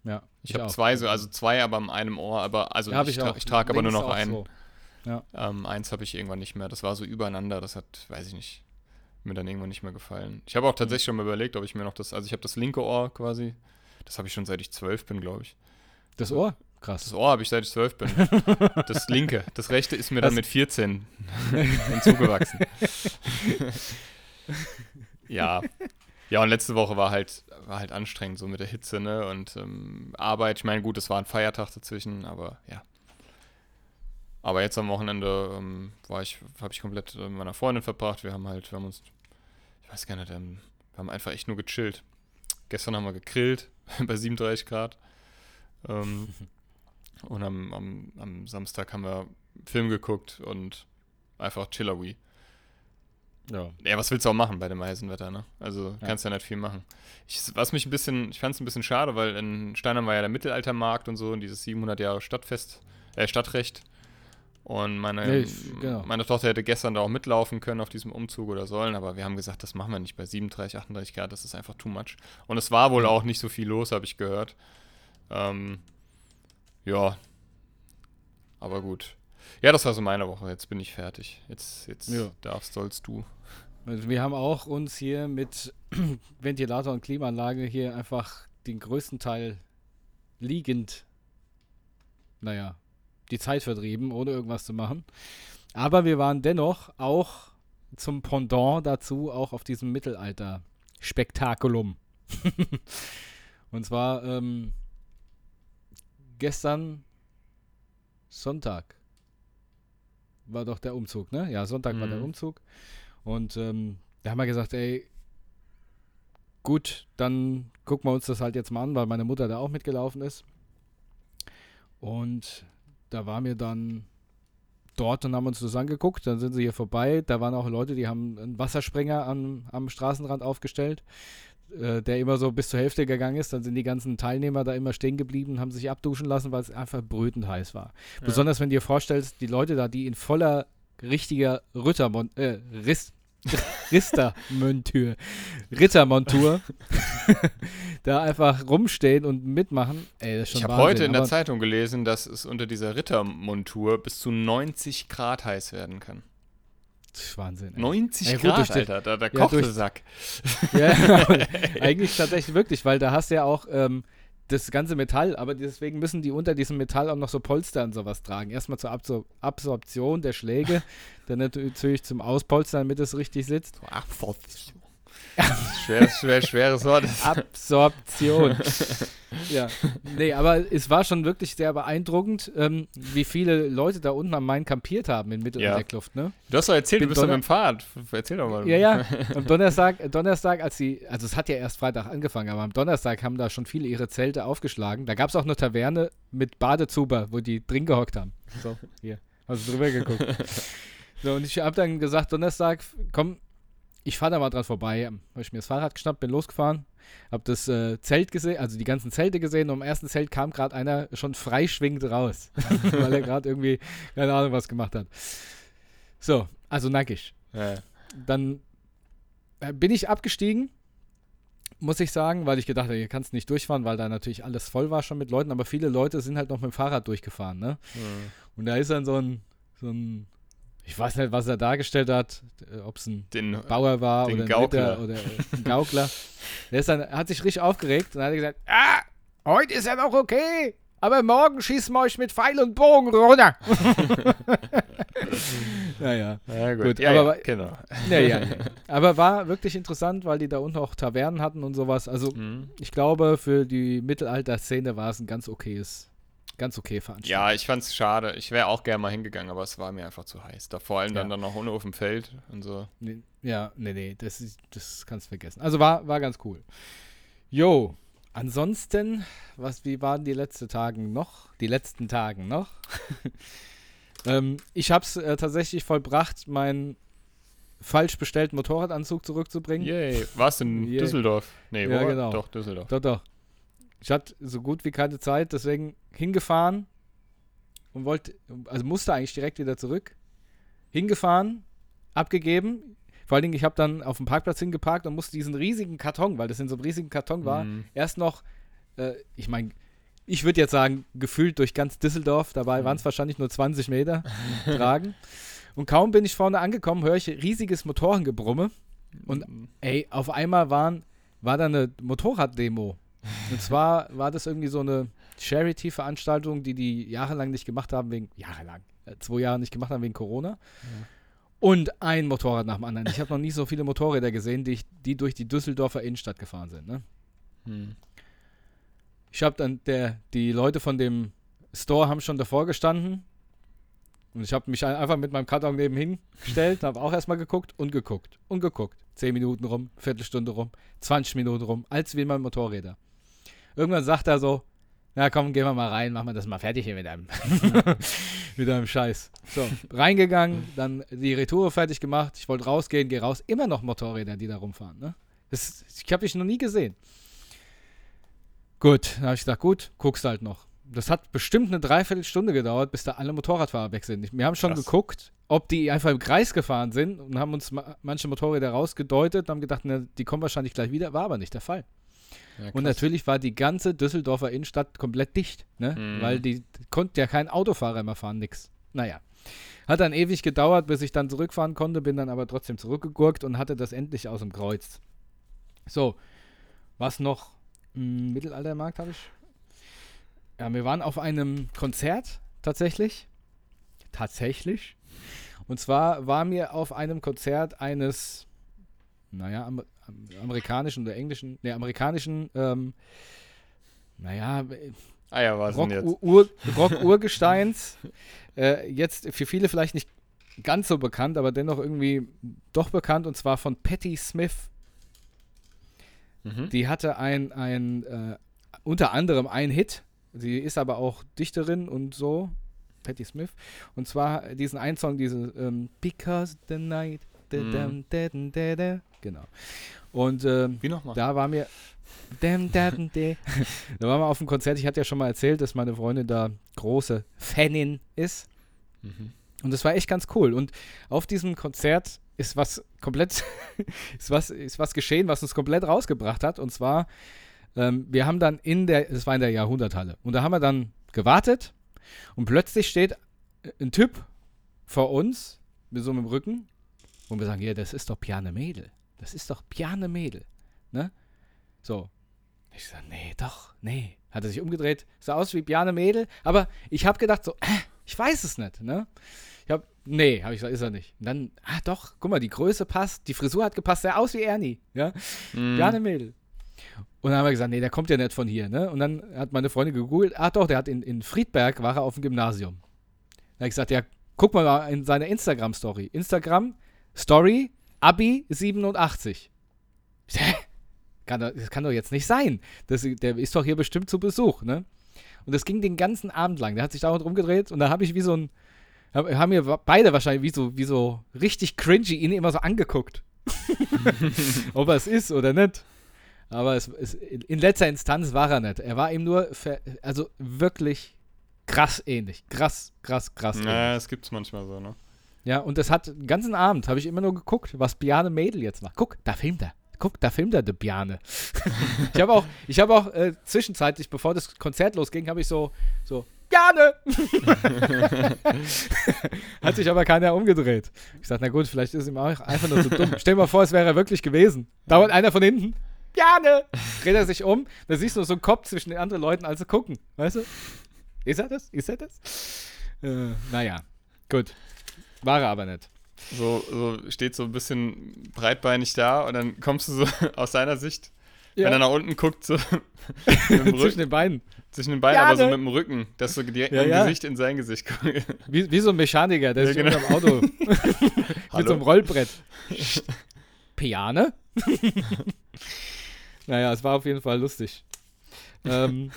C: Ja.
B: Ich, habe
C: auch.
B: zwei, so, also zwei, aber an einem Ohr, aber also
C: Ja,
B: ich,
C: ich
B: tra ich trage aber nur noch einen.
C: so.
B: Ähm, eins habe ich irgendwann nicht mehr. Das war so übereinander, das hat, weiß ich nicht, mir dann irgendwann nicht mehr gefallen. Ich habe auch tatsächlich schon mal überlegt, ob ich mir noch das, also ich habe das linke Ohr quasi, das habe ich schon seit ich zwölf bin, glaube ich.
C: Das Ohr? Krass.
B: Das Ohr habe ich seit ich zwölf bin. Das linke. Das rechte ist mir dann
C: Das-
B: mit 14 hinzugewachsen. ja. Ja, und letzte Woche war halt, war halt anstrengend, so mit der Hitze, ne? Und ähm, Arbeit, ich meine, gut, es war ein Feiertag dazwischen, aber ja. Aber jetzt am Wochenende ähm, war ich, habe ich komplett äh, mit meiner Freundin verbracht. Wir haben halt, wir haben uns, ich weiß gar nicht, ähm, wir haben einfach echt nur gechillt. Gestern haben wir gegrillt bei 37 Grad. Ähm, und am, am, am Samstag haben wir Film geguckt und einfach Chillerwee.
C: Ja.
B: Ja, was willst du auch machen bei dem heißen Wetter, ne? Also
C: Ja.
B: kannst ja nicht viel machen. Ich, was mich ein bisschen, ich fand es ein bisschen schade, weil in Steinheim war ja der Mittelaltermarkt und so und dieses 700 Jahre Stadtfest, äh, Stadtrecht. Und meine,
C: Nee, ich- genau.
B: meine Tochter hätte gestern da auch mitlaufen können auf diesem Umzug oder sollen, aber wir haben gesagt, das machen wir nicht bei 37, 38 Grad, das ist einfach too much. Und es war wohl auch nicht so viel los, habe ich gehört. Ähm, ja. Aber gut. Ja, das war so meine Woche. Jetzt bin ich fertig. Jetzt, jetzt
C: Ja.
B: darfst, sollst du.
C: Also wir haben auch uns hier mit Ventilator und Klimaanlage hier einfach den größten Teil liegend, naja, die Zeit vertrieben, ohne irgendwas zu machen. Aber wir waren dennoch auch zum Pendant dazu auch auf diesem Mittelalter-Spektakulum. und zwar ähm, gestern Sonntag war doch der Umzug, ne? Ja, Sonntag war der
B: Mhm.
C: Umzug. Und ähm, da haben wir gesagt, ey, gut, dann gucken wir uns das halt jetzt mal an, weil meine Mutter da auch mitgelaufen ist. Und da waren wir dann dort und haben uns das angeguckt. Dann sind sie hier vorbei. Da waren auch Leute, die haben einen Wassersprenger am, am Straßenrand aufgestellt, äh, der immer so bis zur Hälfte gegangen ist. Dann sind die ganzen Teilnehmer da immer stehen geblieben und haben sich abduschen lassen, weil es einfach brütend heiß war.
B: Ja.
C: Besonders wenn du dir vorstellst, die Leute da, die in voller richtiger Rittermon äh, Riss, Ristermontur, Rittermontur, da einfach rumstehen und mitmachen. Ey, das ist schon
B: Ich habe heute in der Zeitung gelesen, dass es unter dieser Rittermontur bis zu 90 Grad heiß werden kann.
C: Wahnsinn. ey.
B: 90
C: Ja, gut,
B: Grad,
C: die-
B: Alter, da, da
C: ja,
B: kocht der
C: durch-
B: Sack.
C: Ja, eigentlich tatsächlich wirklich, weil da hast du ja auch ähm, das ganze Metall, aber deswegen müssen die unter diesem Metall auch noch so Polster und sowas tragen. Erstmal zur Absor Absorption der Schläge, dann natürlich zum Auspolstern, damit es richtig sitzt.
B: Absorption. Schweres, schwer, schweres Wort.
C: Absorption. ja, nee, aber es war schon wirklich sehr beeindruckend, ähm, wie viele Leute da unten am Main kampiert haben in Mittel-
B: Ja.
C: und Deckluft, ne?
B: Du hast doch erzählt, du
C: Bin
B: bist doch mit
C: Donner-
B: dem Fahrrad. Erzähl doch mal.
C: Ja, ja. Am Donnerstag, Donnerstag, als sie, also es hat ja erst Freitag angefangen, aber am Donnerstag haben da schon viele ihre Zelte aufgeschlagen. Da gab es auch eine Taverne mit Badezuber, wo die drin gehockt haben. So, hier. Hast du drüber geguckt. So, und ich habe dann gesagt, Donnerstag, komm, ich fahre da mal dran vorbei. Habe ich mir das Fahrrad geschnappt, bin losgefahren, habe das äh, Zelt gesehen, also die ganzen Zelte gesehen und im ersten Zelt kam gerade einer schon freischwingend raus, weil er gerade irgendwie, keine Ahnung, was gemacht hat. So, also nackig
B: Ja.
C: dann äh, bin ich abgestiegen, muss ich sagen, weil ich gedacht habe, hier kannst du nicht durchfahren, weil da natürlich alles voll war schon mit Leuten, aber viele Leute sind halt noch mit dem Fahrrad durchgefahren, ne?
B: Mhm.
C: Und da ist dann so ein, so ein ich weiß nicht, was er dargestellt hat, ob es ein
B: Den,
C: Bauer war oder ein
B: Gaukler.
C: Ritter oder äh, ein Gaukler. Der ist dann, hat sich richtig aufgeregt und hat gesagt, ah, heute ist ja noch okay, aber morgen schießen wir euch mit Pfeil und Bogen runter. naja.
B: ja, gut.
C: Gut,
B: ja,
C: aber-
B: ja, genau.
C: Ja, ja, ja. Aber war wirklich interessant, weil die da unten auch Tavernen hatten und sowas. Also
B: Mhm.
C: ich glaube, für die Mittelalter-Szene war es ein ganz okayes, ganz okay Veranstaltung.
B: Ja, ich fand's schade. Ich wäre auch gerne mal hingegangen, aber es war mir einfach zu heiß. Da vor allem dann,
C: Ja.
B: dann noch ohne auf dem Feld und so.
C: Nee, ja, nee, nee, das, ist, das kannst du vergessen. Also war, war ganz cool. Jo, ansonsten, was, wie waren die letzten Tagen noch? Die letzten Tagen noch? ähm, ich habe es äh, tatsächlich vollbracht, meinen falsch bestellten Motorradanzug zurückzubringen.
B: Yay. Warst du in. Düsseldorf? Nee, wo
C: Ja,
B: war-
C: genau.
B: Doch, Düsseldorf.
C: Doch, doch. Ich hatte so gut wie keine Zeit, deswegen hingefahren und wollte, also musste eigentlich direkt wieder zurück. Hingefahren, abgegeben. Vor allen Dingen, ich habe dann auf dem Parkplatz hingeparkt und musste diesen riesigen Karton, weil das in so einem riesigen Karton war,
B: Mhm.
C: erst noch, äh, ich meine, ich würde jetzt sagen, gefühlt durch ganz Düsseldorf, dabei
B: Mhm.
C: waren es wahrscheinlich nur 20 Meter tragen. Und kaum bin ich vorne angekommen, höre ich riesiges Motorengebrumme. Und
B: Mhm.
C: Ey, auf einmal waren, war da eine Motorraddemo. Und zwar war das irgendwie so eine Charity-Veranstaltung, die die jahrelang nicht gemacht haben, wegen, jahrelang, äh, zwei Jahre nicht gemacht haben wegen Corona. Und ein Motorrad nach dem anderen. Ich habe noch nie so viele Motorräder gesehen, die, ich, die durch die Düsseldorfer Innenstadt gefahren sind. Ne?
B: Mhm.
C: Ich habe dann, der, die Leute von dem Store haben schon davor gestanden. Und ich habe mich ein- einfach mit meinem Karton nebenhin gestellt, habe auch erstmal geguckt und geguckt und geguckt. Zehn Minuten rum, Viertelstunde rum, 20 Minuten rum, als wie mein Motorräder. Irgendwann sagt er so, na komm, gehen wir mal rein, machen wir das mal fertig hier mit einem, mit einem Scheiß. So, reingegangen, dann die Retour fertig gemacht, ich wollte rausgehen, gehe raus, immer noch Motorräder, die da rumfahren. Ne? Das, ich habe ich noch nie gesehen. Gut, dann habe ich gesagt, gut, guckst halt noch. Das hat bestimmt eine Dreiviertelstunde gedauert, bis da alle Motorradfahrer weg sind. Wir haben schon
B: Krass.
C: geguckt, ob die einfach im Kreis gefahren sind und haben uns ma manche Motorräder rausgedeutet und haben gedacht, ne, die kommen wahrscheinlich gleich wieder. War aber nicht der Fall.
B: Ja,
C: Und natürlich war die ganze Düsseldorfer Innenstadt komplett dicht, ne?
B: Mhm.
C: Weil die konnte ja kein Autofahrer mehr fahren, nix. Naja. Hat dann ewig gedauert, bis ich dann zurückfahren konnte, bin dann aber trotzdem zurückgegurkt und hatte das endlich aus dem Kreuz. So, was noch? Hm, Mittelaltermarkt habe ich. Ja, wir waren auf einem Konzert tatsächlich. Tatsächlich. Und zwar war mir auf einem Konzert eines, naja, amerikanischen oder englischen, ne, amerikanischen, ähm, naja,
B: Ah ja,
C: Rock-Urgesteins. äh, jetzt für viele vielleicht nicht ganz so bekannt, aber dennoch irgendwie doch bekannt, und zwar von Patti Smith.
B: Mhm.
C: Die hatte ein, ein äh, unter anderem einen Hit. Sie ist aber auch Dichterin und so. Patti Smith. Und zwar diesen einen Song, diese ähm, Because the night.
B: Mhm.
C: Genau. Und ähm,
B: Wie nochmal?
C: da war mir. Da, waren wir auf dem Konzert. Ich hatte ja schon mal erzählt, dass meine Freundin da große Fanin ist.
B: Mhm.
C: Und das war echt ganz cool. Und auf diesem Konzert ist was komplett, ist was, ist was geschehen, was uns komplett rausgebracht hat. Und zwar, ähm, wir haben dann in der, das war in der Jahrhunderthalle, und da haben wir dann gewartet und plötzlich steht ein Typ vor uns mit so einem Rücken und wir sagen, ja, das ist doch Piane Mädel. Das ist doch Piane Mädel. Ne? So. Ich sage, nee, doch, nee. Hat er sich umgedreht, sah aus wie Piane Mädel, aber ich habe gedacht so, äh, ich weiß es nicht, ne? Ich hab, nee, habe ich gesagt, ist er nicht. Und dann, ah doch, guck mal, die Größe passt, die Frisur hat gepasst, sah aus wie Ernie, ja?
B: Mhm.
C: Piane Mädel. Und dann haben wir gesagt, nee, der kommt ja nicht von hier, ne? Und dann hat meine Freundin gegoogelt, ah doch, der hat in, in Friedberg, war er auf dem Gymnasium. Da habe ich gesagt, ja, guck mal in seine Instagram-Story. Instagram, Story, Abi 87. Ich sag, Hä? Kann doch, das kann doch jetzt nicht sein. Das, der ist doch hier bestimmt zu Besuch, ne? Und das ging den ganzen Abend lang. Der hat sich dauernd rumgedreht und da habe ich wie so ein, hab, haben mir beide wahrscheinlich wie so, wie so richtig cringy ihn immer so angeguckt. Ob er es ist oder nicht. Aber es, es, in letzter Instanz war er nicht. Er war ihm nur, ver, also wirklich krass ähnlich. Krass, krass, krass ähnlich.
B: Naja, das gibt's manchmal so, ne?
C: Ja, und das hat den ganzen Abend, habe ich immer nur geguckt, was Biane Mädel jetzt macht. Guck, da filmt er. Guck, da filmt er, der Biane. ich habe auch, ich habe auch äh, zwischenzeitlich, bevor das Konzert losging, habe ich so, so, Biane! hat sich aber keiner umgedreht. Ich sagte, na gut, vielleicht ist ihm auch einfach nur zu dumm. Stell dir mal vor, es wäre er wirklich gewesen. Dauert einer von hinten, Biane! Dreht er sich um, da siehst du so einen Kopf zwischen den anderen Leuten, also gucken. Weißt du? Ist er das? Ist er das? Äh, naja, gut. War er aber nicht.
B: So, so steht so ein bisschen breitbeinig da und dann kommst du so aus seiner Sicht, wenn er nach unten guckt, so mit dem
C: Zwischen den Beinen.
B: zwischen den Beinen,
C: Ja,
B: aber so
C: ne?
B: mit dem Rücken, dass du direkt
C: Ja,
B: mit dem
C: ja.
B: Gesicht in sein Gesicht guckst.
C: Wie, wie so ein Mechaniker, der
B: Ja,
C: sich
B: genau.
C: Auto mit so einem Rollbrett. Piane? naja, es war auf jeden Fall lustig. Ähm,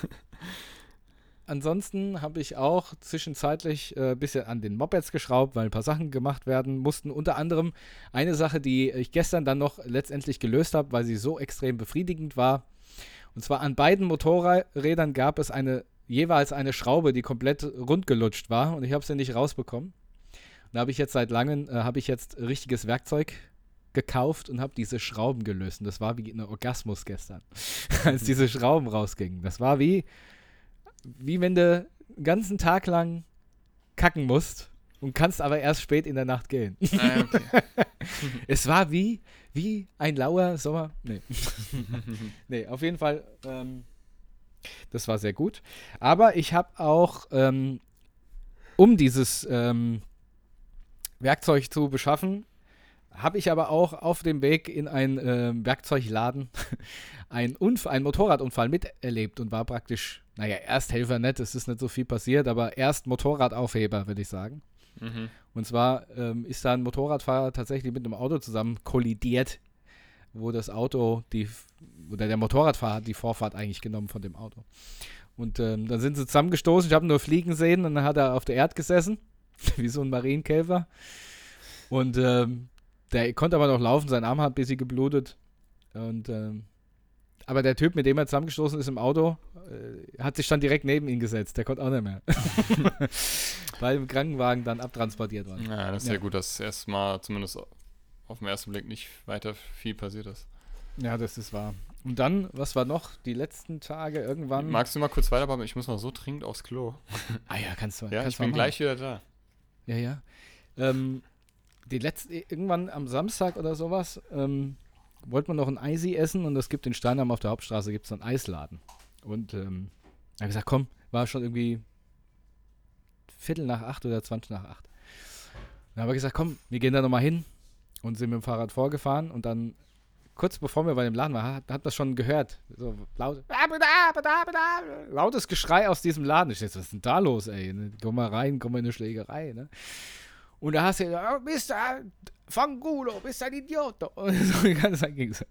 C: ansonsten habe ich auch zwischenzeitlich ein äh, bisschen an den Mopeds geschraubt, weil ein paar Sachen gemacht werden mussten. Unter anderem eine Sache, die ich gestern dann noch letztendlich gelöst habe, weil sie so extrem befriedigend war. Und zwar an beiden Motorrädern gab es eine jeweils eine Schraube, die komplett rund gelutscht war und ich habe sie nicht rausbekommen. Und da habe ich jetzt seit langem äh, habe ich jetzt richtiges Werkzeug gekauft und habe diese Schrauben gelöst. Und das war wie ein Orgasmus gestern, als diese Schrauben rausgingen. Das war wie, wie wenn du den ganzen Tag lang kacken musst und kannst aber erst spät in der Nacht gehen.
B: Ah, okay.
C: es war wie, wie ein lauer Sommer. Nee. nee, auf jeden Fall, ähm, das war sehr gut. Aber ich habe auch, ähm, um dieses ähm, Werkzeug zu beschaffen, habe ich aber auch auf dem Weg in einen ähm, Werkzeugladen einen, Unf einen Motorradunfall miterlebt und war praktisch, naja, Ersthelfer nicht, es ist nicht so viel passiert, aber erst Motorradaufheber, würde ich sagen.
B: Mhm.
C: Und zwar ähm, ist da ein Motorradfahrer tatsächlich mit einem Auto zusammen kollidiert, wo das Auto, die, oder der Motorradfahrer hat die Vorfahrt eigentlich genommen von dem Auto. Und ähm, dann sind sie zusammengestoßen, ich habe nur fliegen sehen und dann hat er auf der Erde gesessen, wie so ein Marienkäfer. Und ähm, der konnte aber noch laufen, sein Arm hat ein bisschen geblutet. Und ähm, aber der Typ, mit dem er zusammengestoßen ist im Auto, äh, hat sich dann direkt neben ihn gesetzt. Der konnte auch nicht mehr. Weil im Krankenwagen dann abtransportiert war.
B: Ja, das ist
C: Ja.
B: ja, gut, dass erstmal zumindest auf den ersten Blick nicht weiter viel passiert ist.
C: Ja, das ist wahr. Und dann, was war noch? Die letzten Tage irgendwann.
B: Magst du mal kurz weiterbauen? Ich muss mal so dringend aufs Klo.
C: ah ja, kannst du
B: Ja,
C: kannst
B: ich bin
C: mal
B: gleich wieder da.
C: machen. Ja, ja. Ähm, die letzte, irgendwann am Samstag oder sowas, ähm, wollte man noch ein Eisi essen und es gibt in Steinheim auf der Hauptstraße gibt's einen Eisladen. Und ähm, er hat gesagt, komm, war schon irgendwie Viertel nach acht oder 20 nach acht. Dann haben wir gesagt, komm, wir gehen da nochmal hin und sind mit dem Fahrrad vorgefahren und dann kurz bevor wir bei dem Laden waren, hat, hat das schon gehört. So laut, lautes Geschrei aus diesem Laden. Ich dachte, was ist denn da los, ey? Ne? Komm mal rein, komm mal in eine Schlägerei, ne? Und da hast du gesagt, oh, bist du Fangulo, bist du ein Idiot. Und so die ganze Zeit ging's.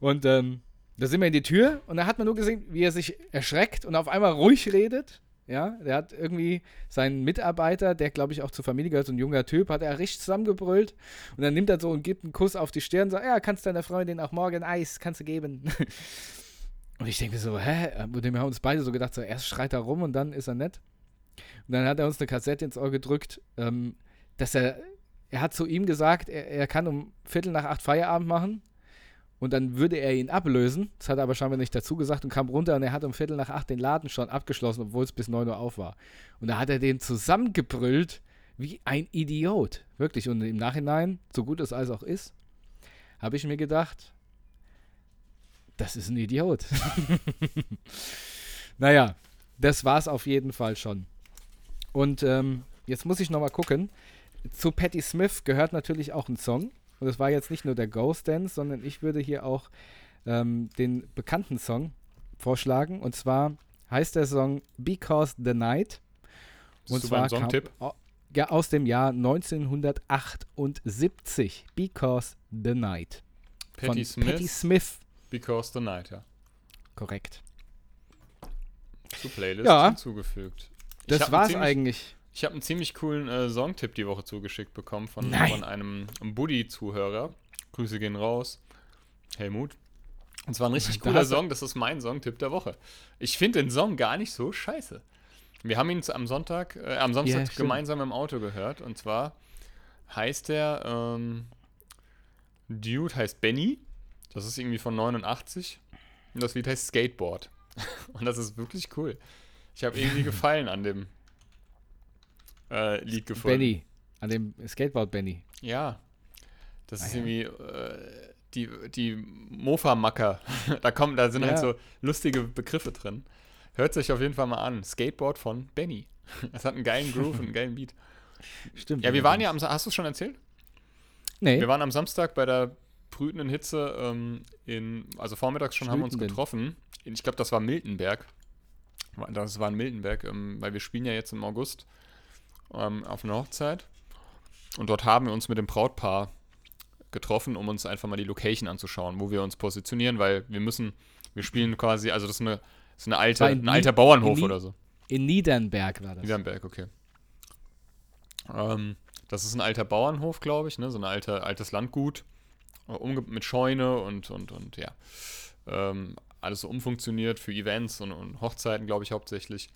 C: Und ähm, da sind wir in die Tür und da hat man nur gesehen, wie er sich erschreckt und auf einmal ruhig redet. Ja, der hat irgendwie seinen Mitarbeiter, der glaube ich auch zur Familie gehört, so ein junger Typ, hat er richtig zusammengebrüllt. Und dann nimmt er so und gibt einen Kuss auf die Stirn und sagt, ja, kannst deiner Freundin auch morgen Eis, kannst du geben. Und ich denke so, hä? Und wir haben uns beide so gedacht, so erst schreit er rum und dann ist er nett. Und dann hat er uns eine Kassette ins Ohr gedrückt. Ähm, dass er, er hat zu ihm gesagt, er, er kann um Viertel nach acht Feierabend machen und dann würde er ihn ablösen. Das hat er aber scheinbar nicht dazu gesagt und kam runter und er hat um Viertel nach acht den Laden schon abgeschlossen, obwohl es bis neun Uhr auf war. Und da hat er den zusammengebrüllt wie ein Idiot. Wirklich. Und im Nachhinein, so gut es alles auch ist, habe ich mir gedacht, das ist ein Idiot. naja, das war es auf jeden Fall schon. Und ähm, jetzt muss ich nochmal gucken. Zu Patti Smith gehört natürlich auch ein Song. Und es war jetzt nicht nur der Ghost Dance, sondern ich würde hier auch ähm, den bekannten Song vorschlagen. Und zwar heißt der Song Because the Night.
B: Und zwar Songtipp?
C: Kam, ja, aus dem Jahr 1978. Because the Night.
B: Patti Smith.
C: Patti Smith.
B: Because the Night, ja.
C: Korrekt.
B: Zur Playlist
C: Ja.
B: hinzugefügt. Ich
C: Das war's eigentlich.
B: Ich habe einen ziemlich coolen äh, Songtipp die Woche zugeschickt bekommen von, von einem Buddy-Zuhörer. Grüße gehen raus. Helmut. Und zwar ein richtig cooler Song, das ist mein Songtipp der Woche. Ich finde den Song gar nicht so scheiße. Wir haben ihn am Sonntag, äh, am Samstag
C: Ja,
B: gemeinsam im Auto gehört. Und zwar heißt der ähm, Dude heißt Benny. Das ist irgendwie von 89. Und das Lied heißt Skateboard. Und das ist wirklich cool. Ich habe irgendwie Gefallen an dem äh, Lied gefunden.
C: Benny. An dem Skateboard Benny.
B: Ja. Das ist
C: Ah, ja.
B: irgendwie äh, die, die Mofa-Macker. da kommen, da sind halt
C: Ja.
B: so lustige Begriffe drin. Hört sich auf jeden Fall mal an. Skateboard von Benny. Es hat einen geilen Groove und einen geilen Beat.
C: Stimmt.
B: Ja, wir waren ja am, hast du es schon erzählt?
C: Nee.
B: Wir waren am Samstag bei der brütenden Hitze ähm, in, also vormittags schon haben wir uns getroffen. Ich glaube, das war Miltenberg. Das war in Miltenberg, ähm, weil wir spielen ja jetzt im August ähm, auf einer Hochzeit. Und dort haben wir uns mit dem Brautpaar getroffen, um uns einfach mal die Location anzuschauen, wo wir uns positionieren, weil wir müssen, wir spielen quasi, also das ist eine, das ist eine alte, ein alter Bauernhof oder so.
C: In Niedernberg war das.
B: Niedernberg, okay. Ähm, das ist ein alter Bauernhof, glaube ich, ne? so ein alter, altes Landgut äh, umge mit Scheune und, und, und ja. Ähm, alles so umfunktioniert für Events und, und Hochzeiten, glaube ich, hauptsächlich.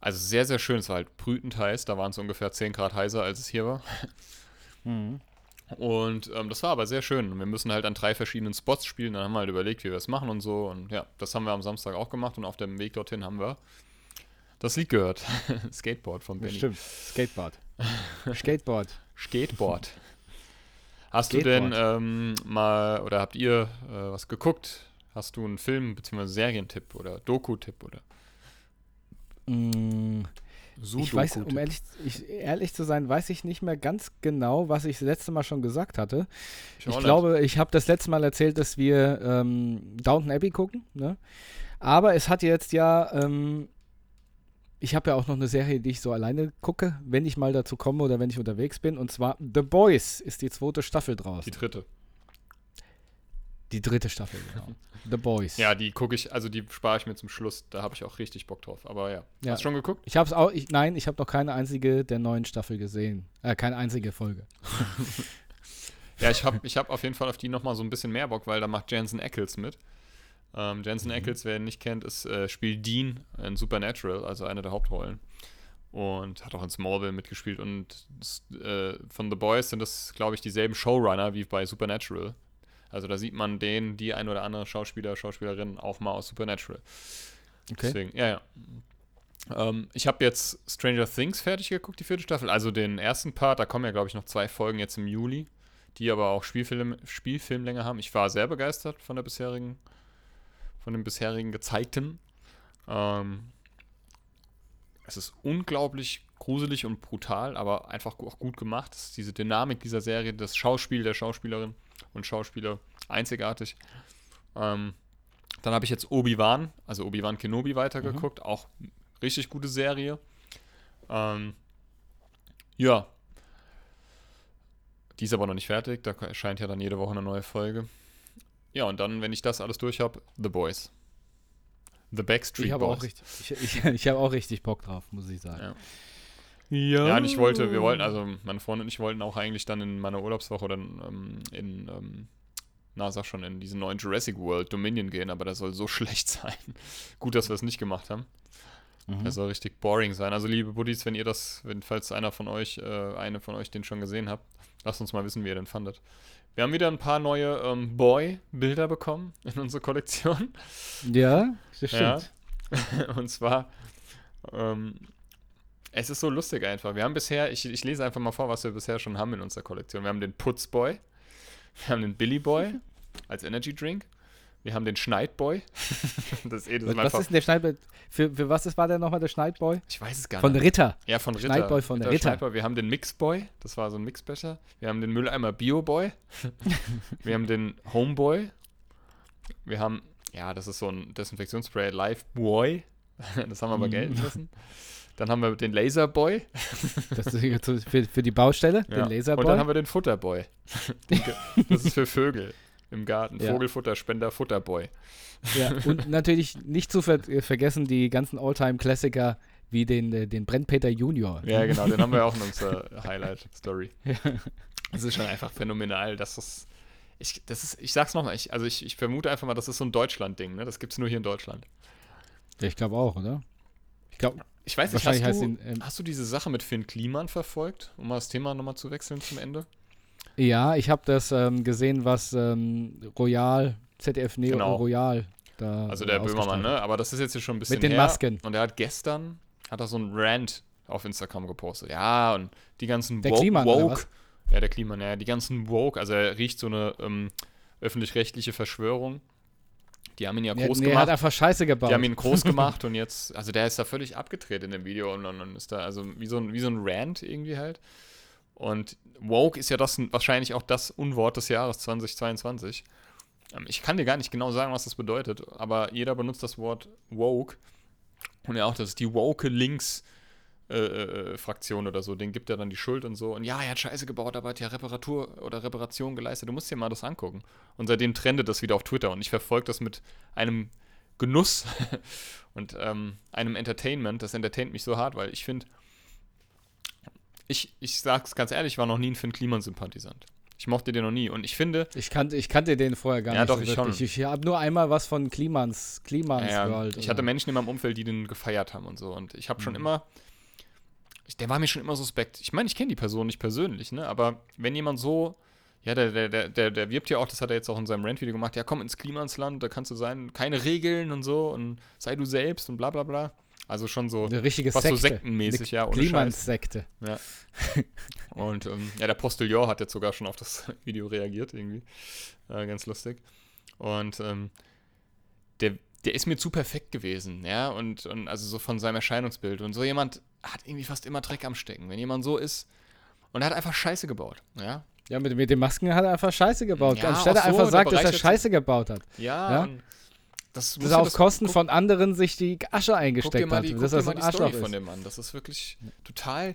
B: Also sehr, sehr schön. Es war halt brütend heiß. Da waren es ungefähr 10 Grad heißer, als es hier war.
C: Mhm.
B: Und ähm, das war aber sehr schön. Wir müssen halt an drei verschiedenen Spots spielen. Dann haben wir halt überlegt, wie wir es machen und so. Und ja, das haben wir am Samstag auch gemacht. Und auf dem Weg dorthin haben wir das Lied gehört. Skateboard von Benny.
C: Stimmt. Skateboard. Skateboard.
B: Skateboard. Hast du denn
C: Skateboard.
B: ähm, mal oder habt ihr äh, was geguckt? Hast du einen Film bzw. Serientipp oder Doku-Tipp oder
C: Mm, ich weiß, um ehrlich, ich, ehrlich zu sein, weiß ich nicht mehr ganz genau, was ich das letzte Mal schon gesagt hatte.
B: Ich
C: Ich, glaube, ich habe das letzte Mal erzählt, dass wir ähm, Downton Abbey gucken. Ne? Aber es hat jetzt ja, ähm, ich habe ja auch noch eine Serie, die ich so alleine gucke, wenn ich mal dazu komme oder wenn ich unterwegs bin. Und zwar The Boys ist die zweite Staffel draußen.
B: die dritte.
C: Die dritte Staffel, genau. The Boys.
B: Ja, die gucke ich, also die spare ich mir zum Schluss. Da habe ich auch richtig Bock drauf. Aber ja.
C: Ja.
B: Hast du schon geguckt?
C: Ich habe es auch, ich, nein, ich habe noch keine einzige der neuen Staffel gesehen. Äh, keine einzige Folge.
B: Ja, ich habe ich hab auf jeden Fall auf die nochmal so ein bisschen mehr Bock, weil da macht Jensen Ackles mit. Ähm,
C: Mhm.
B: Jensen Ackles, wer ihn nicht kennt, ist, äh, spielt Dean in Supernatural, also eine der Hauptrollen. Und hat auch in Smallville mitgespielt. Und äh, von The Boys sind das, glaube ich, dieselben Showrunner wie bei Supernatural. Also da sieht man den, die ein oder andere Schauspieler, Schauspielerin auch mal aus Supernatural.
C: Okay.
B: Deswegen, ja, ja. Ähm, ich habe jetzt Stranger Things fertig geguckt, die vierte Staffel. Also den ersten Part, da kommen ja, glaube ich, noch zwei Folgen jetzt im Juli, die aber auch Spielfilm, Spielfilmlänge haben. Ich war sehr begeistert von der bisherigen, von dem bisherigen gezeigten. Ähm, es ist unglaublich gruselig und brutal, aber einfach auch gut gemacht. Es ist diese Dynamik dieser Serie, das Schauspiel der Schauspielerin und Schauspieler einzigartig. Ähm, dann habe ich jetzt Obi-Wan, also Obi-Wan Kenobi weitergeguckt. Auch richtig gute Serie. Ähm, ja. Die ist aber noch nicht fertig. Da erscheint ja dann jede Woche eine neue Folge. Ja, und dann, wenn ich das alles durch habe, The Boys. The Backstreet
C: Ich habe
B: Boys.
C: auch richtig, ich, ich, ich habe auch richtig Bock drauf, muss ich sagen.
B: Ja. Ja, und ich wollte, wir wollten, also meine Freundin und ich wollten auch eigentlich dann in meiner Urlaubswoche dann ähm, in, ähm, na sag schon, in diesen neuen Jurassic World Dominion gehen, aber das soll so schlecht sein. Gut, dass wir es nicht gemacht haben. Mhm. Der soll richtig boring sein. Also, liebe Buddies, wenn ihr das, wenn, falls einer von euch, äh, eine von euch den schon gesehen habt, lasst uns mal wissen, wie ihr den fandet. Wir haben wieder ein paar neue ähm, Boy-Bilder bekommen in unsere Kollektion.
C: Ja, das stimmt.
B: Ja. Und zwar, ähm, es ist so lustig einfach. Wir haben bisher, ich, ich lese einfach mal vor, was wir bisher schon haben in unserer Kollektion. Wir haben den Putzboy, wir haben den Billy Boy als Energy Drink, wir haben den Schneidboy.
C: das ist eh das Was ist denn der Schneidboy? Für, für was ist, war der nochmal der Schneidboy?
B: Ich weiß es gar
C: von
B: nicht.
C: Von Ritter.
B: Ja, von Ritter.
C: Schneidboy von Ritter.
B: Ritter. Wir haben den Mixboy, das war so ein Mixbecher. Wir haben den Mülleimer Bioboy. wir haben den Homeboy. Wir haben, ja, das ist so ein Desinfektionsspray, Lifeboy. das haben wir aber mhm. gelten lassen. Dann haben wir den Laserboy.
C: Das ist für, für die Baustelle,
B: ja. den Laserboy. Und dann haben wir den Futterboy. das ist für Vögel im Garten. Ja. Vogelfutterspender, Futterboy.
C: Ja, und natürlich nicht zu ver vergessen die ganzen Alltime-Klassiker wie den, äh, den Brennpeter Junior.
B: Ja, genau, den haben wir auch in unserer Highlight-Story. Ja. Das ist schon einfach phänomenal, dass das. Ich, das ist, ich sag's nochmal, ich, also ich, ich vermute einfach mal, das ist so ein Deutschland-Ding, ne? Das gibt's nur hier in Deutschland.
C: Ja, ich glaube auch, oder?
B: Ich glaube. Ich weiß nicht, hast du, ihn, ähm, hast du diese Sache mit Finn Kliman verfolgt, um mal das Thema nochmal zu wechseln zum Ende?
C: Ja, ich habe das ähm, gesehen, was ähm, Royal, ZDF Neo genau. Royal da
B: Also der Böhmermann, ne? Aber das ist jetzt hier schon ein bisschen
C: Mit den her. Masken.
B: Und er hat gestern, hat er so einen Rant auf Instagram gepostet. Ja, und die ganzen
C: der Woke, Woke
B: ja, der Klima, ja, die ganzen Woke, also er riecht so eine ähm, öffentlich-rechtliche Verschwörung. Die haben ihn ja groß nee, gemacht. Er
C: hat einfach Scheiße gebaut.
B: Die haben ihn groß gemacht und jetzt, also der ist da völlig abgedreht in dem Video und dann ist da, also wie so ein, wie so ein Rant irgendwie halt. Und woke ist ja das wahrscheinlich auch das Unwort des Jahres 2022. Ähm, ich kann dir gar nicht genau sagen, was das bedeutet, aber jeder benutzt das Wort woke. Und ja auch, das ist die woke Links. Äh, äh, Fraktion oder so, den gibt er dann die Schuld und so. Und ja, er hat Scheiße gebaut, aber hat ja Reparatur oder Reparation geleistet. Du musst dir mal das angucken. Und seitdem trendet das wieder auf Twitter und ich verfolge das mit einem Genuss und ähm, einem Entertainment. Das entertaint mich so hart, weil ich finde, ich, ich sag's ganz ehrlich, ich war noch nie ein Finn Kliman-Sympathisant. Ich mochte den noch nie. Und ich finde.
C: Ich kannte, ich kannte den vorher gar
B: ja,
C: nicht.
B: Ja, doch, so ich wirklich.
C: schon. Ich, ich habe nur einmal was von Klimans, Klimans
B: ja, gehört. Ich hatte Menschen in meinem Umfeld, die den gefeiert haben und so. Und ich habe schon mhm. Immer. Der war mir schon immer suspekt. Ich meine, ich kenne die Person nicht persönlich, ne? Aber wenn jemand so. Ja, der, der, der, der, wirbt ja auch, das hat er jetzt auch in seinem Rant-Video gemacht. Ja, komm ins Klimansland, da kannst du sein, keine Regeln und so und sei du selbst und bla bla bla. Also schon so
C: eine richtige
B: was
C: Sekte.
B: so sektenmäßig, ja.
C: Klimanssekte.
B: Ja. Und ähm, ja, der Postillon hat jetzt sogar schon auf das Video reagiert, irgendwie. Äh, ganz lustig. Und ähm, der, der ist mir zu perfekt gewesen, ja. Und, und also so von seinem Erscheinungsbild. Und so jemand hat irgendwie fast immer Dreck am Stecken. Wenn jemand so ist und er hat einfach Scheiße gebaut, ja.
C: Ja, mit, mit den Masken hat er einfach Scheiße gebaut. Ja, Anstelle so, einfach sagt, dass er Scheiße gebaut hat.
B: Ja, ja?
C: Das dass er auf Kosten von anderen sich die Asche eingesteckt hat.
B: Die,
C: das
B: ist ein Arschloch von dem Mann. Das ist wirklich total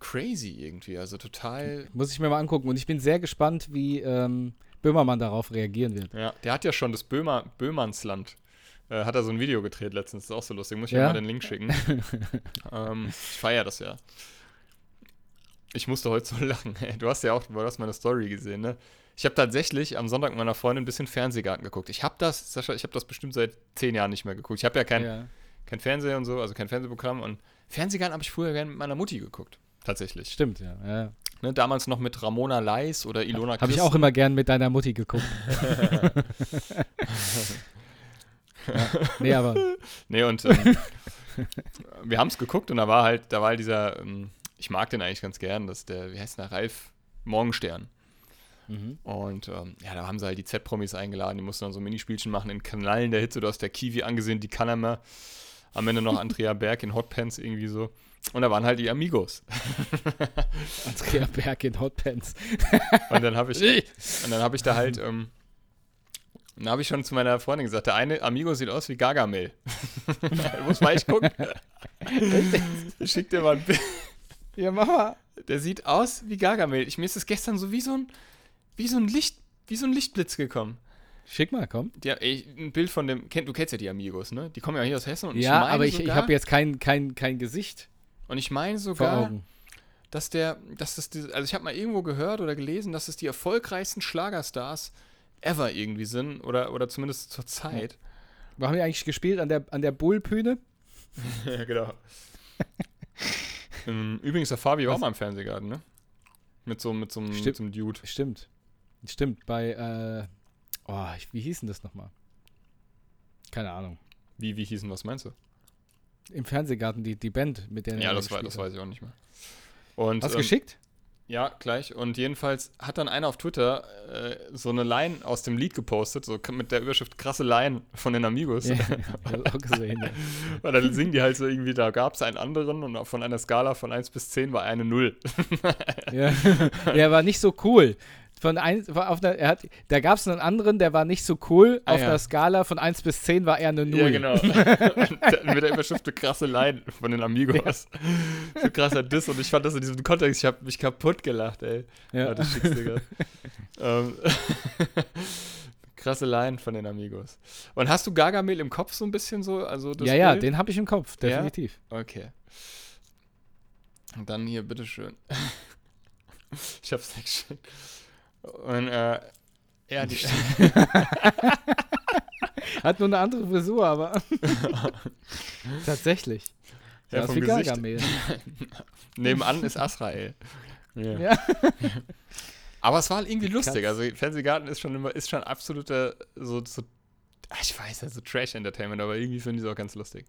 B: crazy irgendwie. Also total.
C: Muss ich mir mal angucken. Und ich bin sehr gespannt, wie ähm, Böhmermann darauf reagieren wird.
B: Ja, der hat ja schon das Böhmer, Böhmannsland. Äh, hat er so ein Video gedreht letztens. Das ist auch so lustig. Muss ich ja? mal den Link schicken. ähm, ich feiere das ja. Ich musste heute so lachen. Du hast ja auch, du hast meine Story gesehen, ne? Ich habe tatsächlich am Sonntag mit meiner Freundin ein bisschen Fernsehgarten geguckt. Ich habe das, Sascha, ich habe das bestimmt seit zehn Jahren nicht mehr geguckt. Ich habe ja kein, ja. kein Fernseher und so, also kein Fernsehprogramm. Und Fernsehgarten habe ich früher gerne mit meiner Mutti geguckt. Tatsächlich.
C: Stimmt, ja. ja.
B: Ne, damals noch mit Ramona Leis oder Ilona
C: Habe ich auch immer gern mit deiner Mutti geguckt.
B: ja. Nee, aber. Nee, und ähm, wir haben es geguckt und da war halt, da war halt dieser, ähm, ich mag den eigentlich ganz gern, das ist der, wie heißt der, Ralf Morgenstern. Mhm. Und ähm, ja, da haben sie halt die Z-Promis eingeladen, die mussten dann so Minispielchen machen in Kanalen der Hitze. Du hast der Kiwi angesehen, die kann er mehr. Am Ende noch Andrea Berg in Hotpants irgendwie so. Und da waren halt die Amigos.
C: Andrea Berg in Hotpants.
B: und dann habe ich, und dann habe ich da halt, ähm, dann habe ich schon zu meiner Freundin gesagt, der eine Amigo sieht aus wie Gargamel. muss mal echt gucken. ich schick dir mal ein Bild.
C: Ja, Mama.
B: Der sieht aus wie Gargamel. Ich, mir ist das gestern so wie so ein, wie so ein Licht, wie so ein Lichtblitz gekommen.
C: Schick mal, komm.
B: Ja, ey, ein Bild von dem, du kennst ja die Amigos, ne? Die kommen ja hier aus Hessen und
C: Ja, ich aber ich, ich habe jetzt kein, kein, kein Gesicht.
B: Und ich meine sogar, dass der, dass das, also ich habe mal irgendwo gehört oder gelesen, dass es die erfolgreichsten Schlagerstars ever irgendwie sind oder, oder zumindest zur Zeit.
C: Wo haben die eigentlich gespielt? An der, an der Bullbühne?
B: ja, genau. Ähm, Übrigens, der Fabi war auch mal im Fernsehgarten, ne? Mit so, mit so, einem,
C: Stimmt.
B: mit so einem Dude.
C: Stimmt. Stimmt, bei, äh, oh, wie hieß denn das nochmal? Keine Ahnung.
B: Wie, wie hießen, was meinst du?
C: Im Fernsehgarten, die, die Band, mit der
B: Ja, das, war, das weiß ich auch nicht mehr. Und,
C: Hast du
B: ähm,
C: geschickt?
B: Ja, gleich. Und jedenfalls hat dann einer auf Twitter äh, so eine Line aus dem Lied gepostet, so mit der Überschrift krasse Line von den Amigos.
C: Ja, auch gesehen. Ja.
B: Weil dann singen die halt so irgendwie, da gab es einen anderen und von einer Skala von 1 bis 10 war eine 0.
C: Ja. Der war nicht so cool. Von ein, war auf einer, er hat, da gab es einen anderen, der war nicht so cool.
B: Ah,
C: auf
B: ja.
C: einer Skala von 1 bis 10 war er eine 0.
B: Ja, genau. der- mit der Überschrift eine krasse Line von den Amigos. So krasser Diss und ich fand das in diesem Kontext, ich habe mich kaputt gelacht, ey.
C: Ja.
B: Dir grad. ähm, krasse Line von den Amigos. Und hast du Gargamel im Kopf so ein bisschen so? Also das
C: ja, ja,
B: Bild?
C: den habe ich im Kopf,
B: Ja?
C: definitiv.
B: Okay. Und dann hier, bitteschön. ich hab's nicht geschickt. Und, äh, ja, die,
C: Hat nur eine andere Frisur, aber tatsächlich.
B: Ja,
C: Ja,
B: vom
C: wie. Gargamel.
B: nebenan ist Asrael. Ja.
C: Ja.
B: Aber es war halt irgendwie lustig. Also Fernsehgarten ist schon immer, ist schon absoluter, so, so ah, ich weiß ja, so Trash-Entertainment, aber irgendwie finde ich es auch ganz lustig.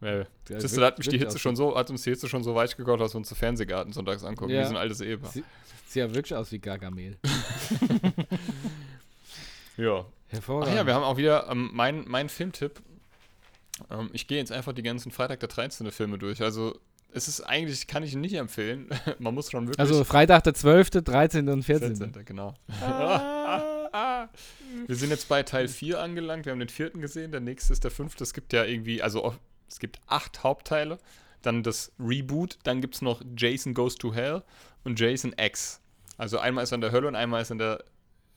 C: Ja,
B: das
C: wirkt-
B: hat mich die Hitze schon so, hat uns die Hitze schon so weit gekocht, dass wir uns zu Fernsehgarten sonntags angucken.
C: Ja.
B: Wir sind altes Ehepaar.
C: Sie- Sieht ja wirklich aus wie Gargamel.
B: Ja. Ach
C: Hervorragend.
B: ja, wir haben auch wieder ähm, mein, mein Filmtipp. Ähm, ich gehe jetzt einfach die ganzen Freitag der 13. Filme durch. Also, es ist eigentlich, kann ich ihn nicht empfehlen. Man muss schon wirklich.
C: also Freitag der 12., 13. und 14.
B: 14. genau. Wir sind jetzt bei Teil 4 angelangt. Wir haben den vierten gesehen. Der nächste ist der fünfte. Es gibt ja irgendwie, also es gibt acht Hauptteile. Dann das Reboot. Dann gibt es noch Jason Goes to Hell und Jason X. Also einmal ist er in der Hölle und einmal ist er in der,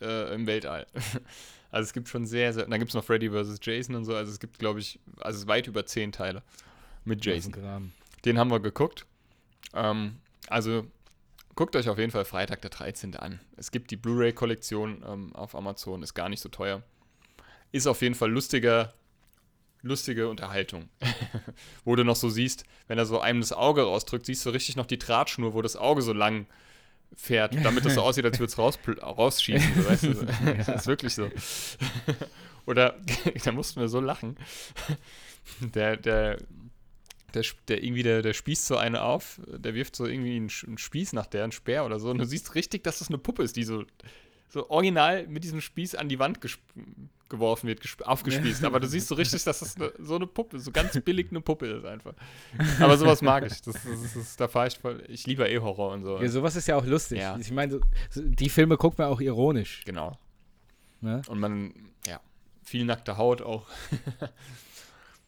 B: äh, im Weltall. Also es gibt schon sehr, sehr. Dann gibt es noch Freddy vs. Jason und so. Also es gibt, glaube ich, also weit über zehn Teile mit Jason. Den haben wir geguckt. Ähm, also guckt euch auf jeden Fall Freitag der 13. an. Es gibt die Blu-ray-Kollektion ähm, auf Amazon, ist gar nicht so teuer. Ist auf jeden Fall lustiger, lustige Unterhaltung. wo du noch so siehst, wenn er so einem das Auge rausdrückt, siehst du richtig noch die Drahtschnur, wo das Auge so lang fährt, damit es so aussieht, als würde es raus, rausschießen. So, weißt du? Das ist wirklich so. Oder, da mussten wir so lachen. Der, der, der, der irgendwie, der, der spießt so eine auf, der wirft so irgendwie einen, einen Spieß nach der, einen Speer oder so. Und du siehst richtig, dass das eine Puppe ist, die so, so original mit diesem Spieß an die Wand geworfen wird, gesp- aufgespießt. Aber du siehst so richtig, dass das eine, so eine Puppe, so ganz billig eine Puppe ist einfach. Aber sowas mag ich. Das, das, das, da fahre ich voll. Ich liebe eh Horror und so.
C: Ja, sowas ist ja auch lustig.
B: Ja.
C: Ich meine, so- die Filme guckt man auch ironisch.
B: Genau.
C: Ne?
B: Und man, ja, viel nackte Haut auch.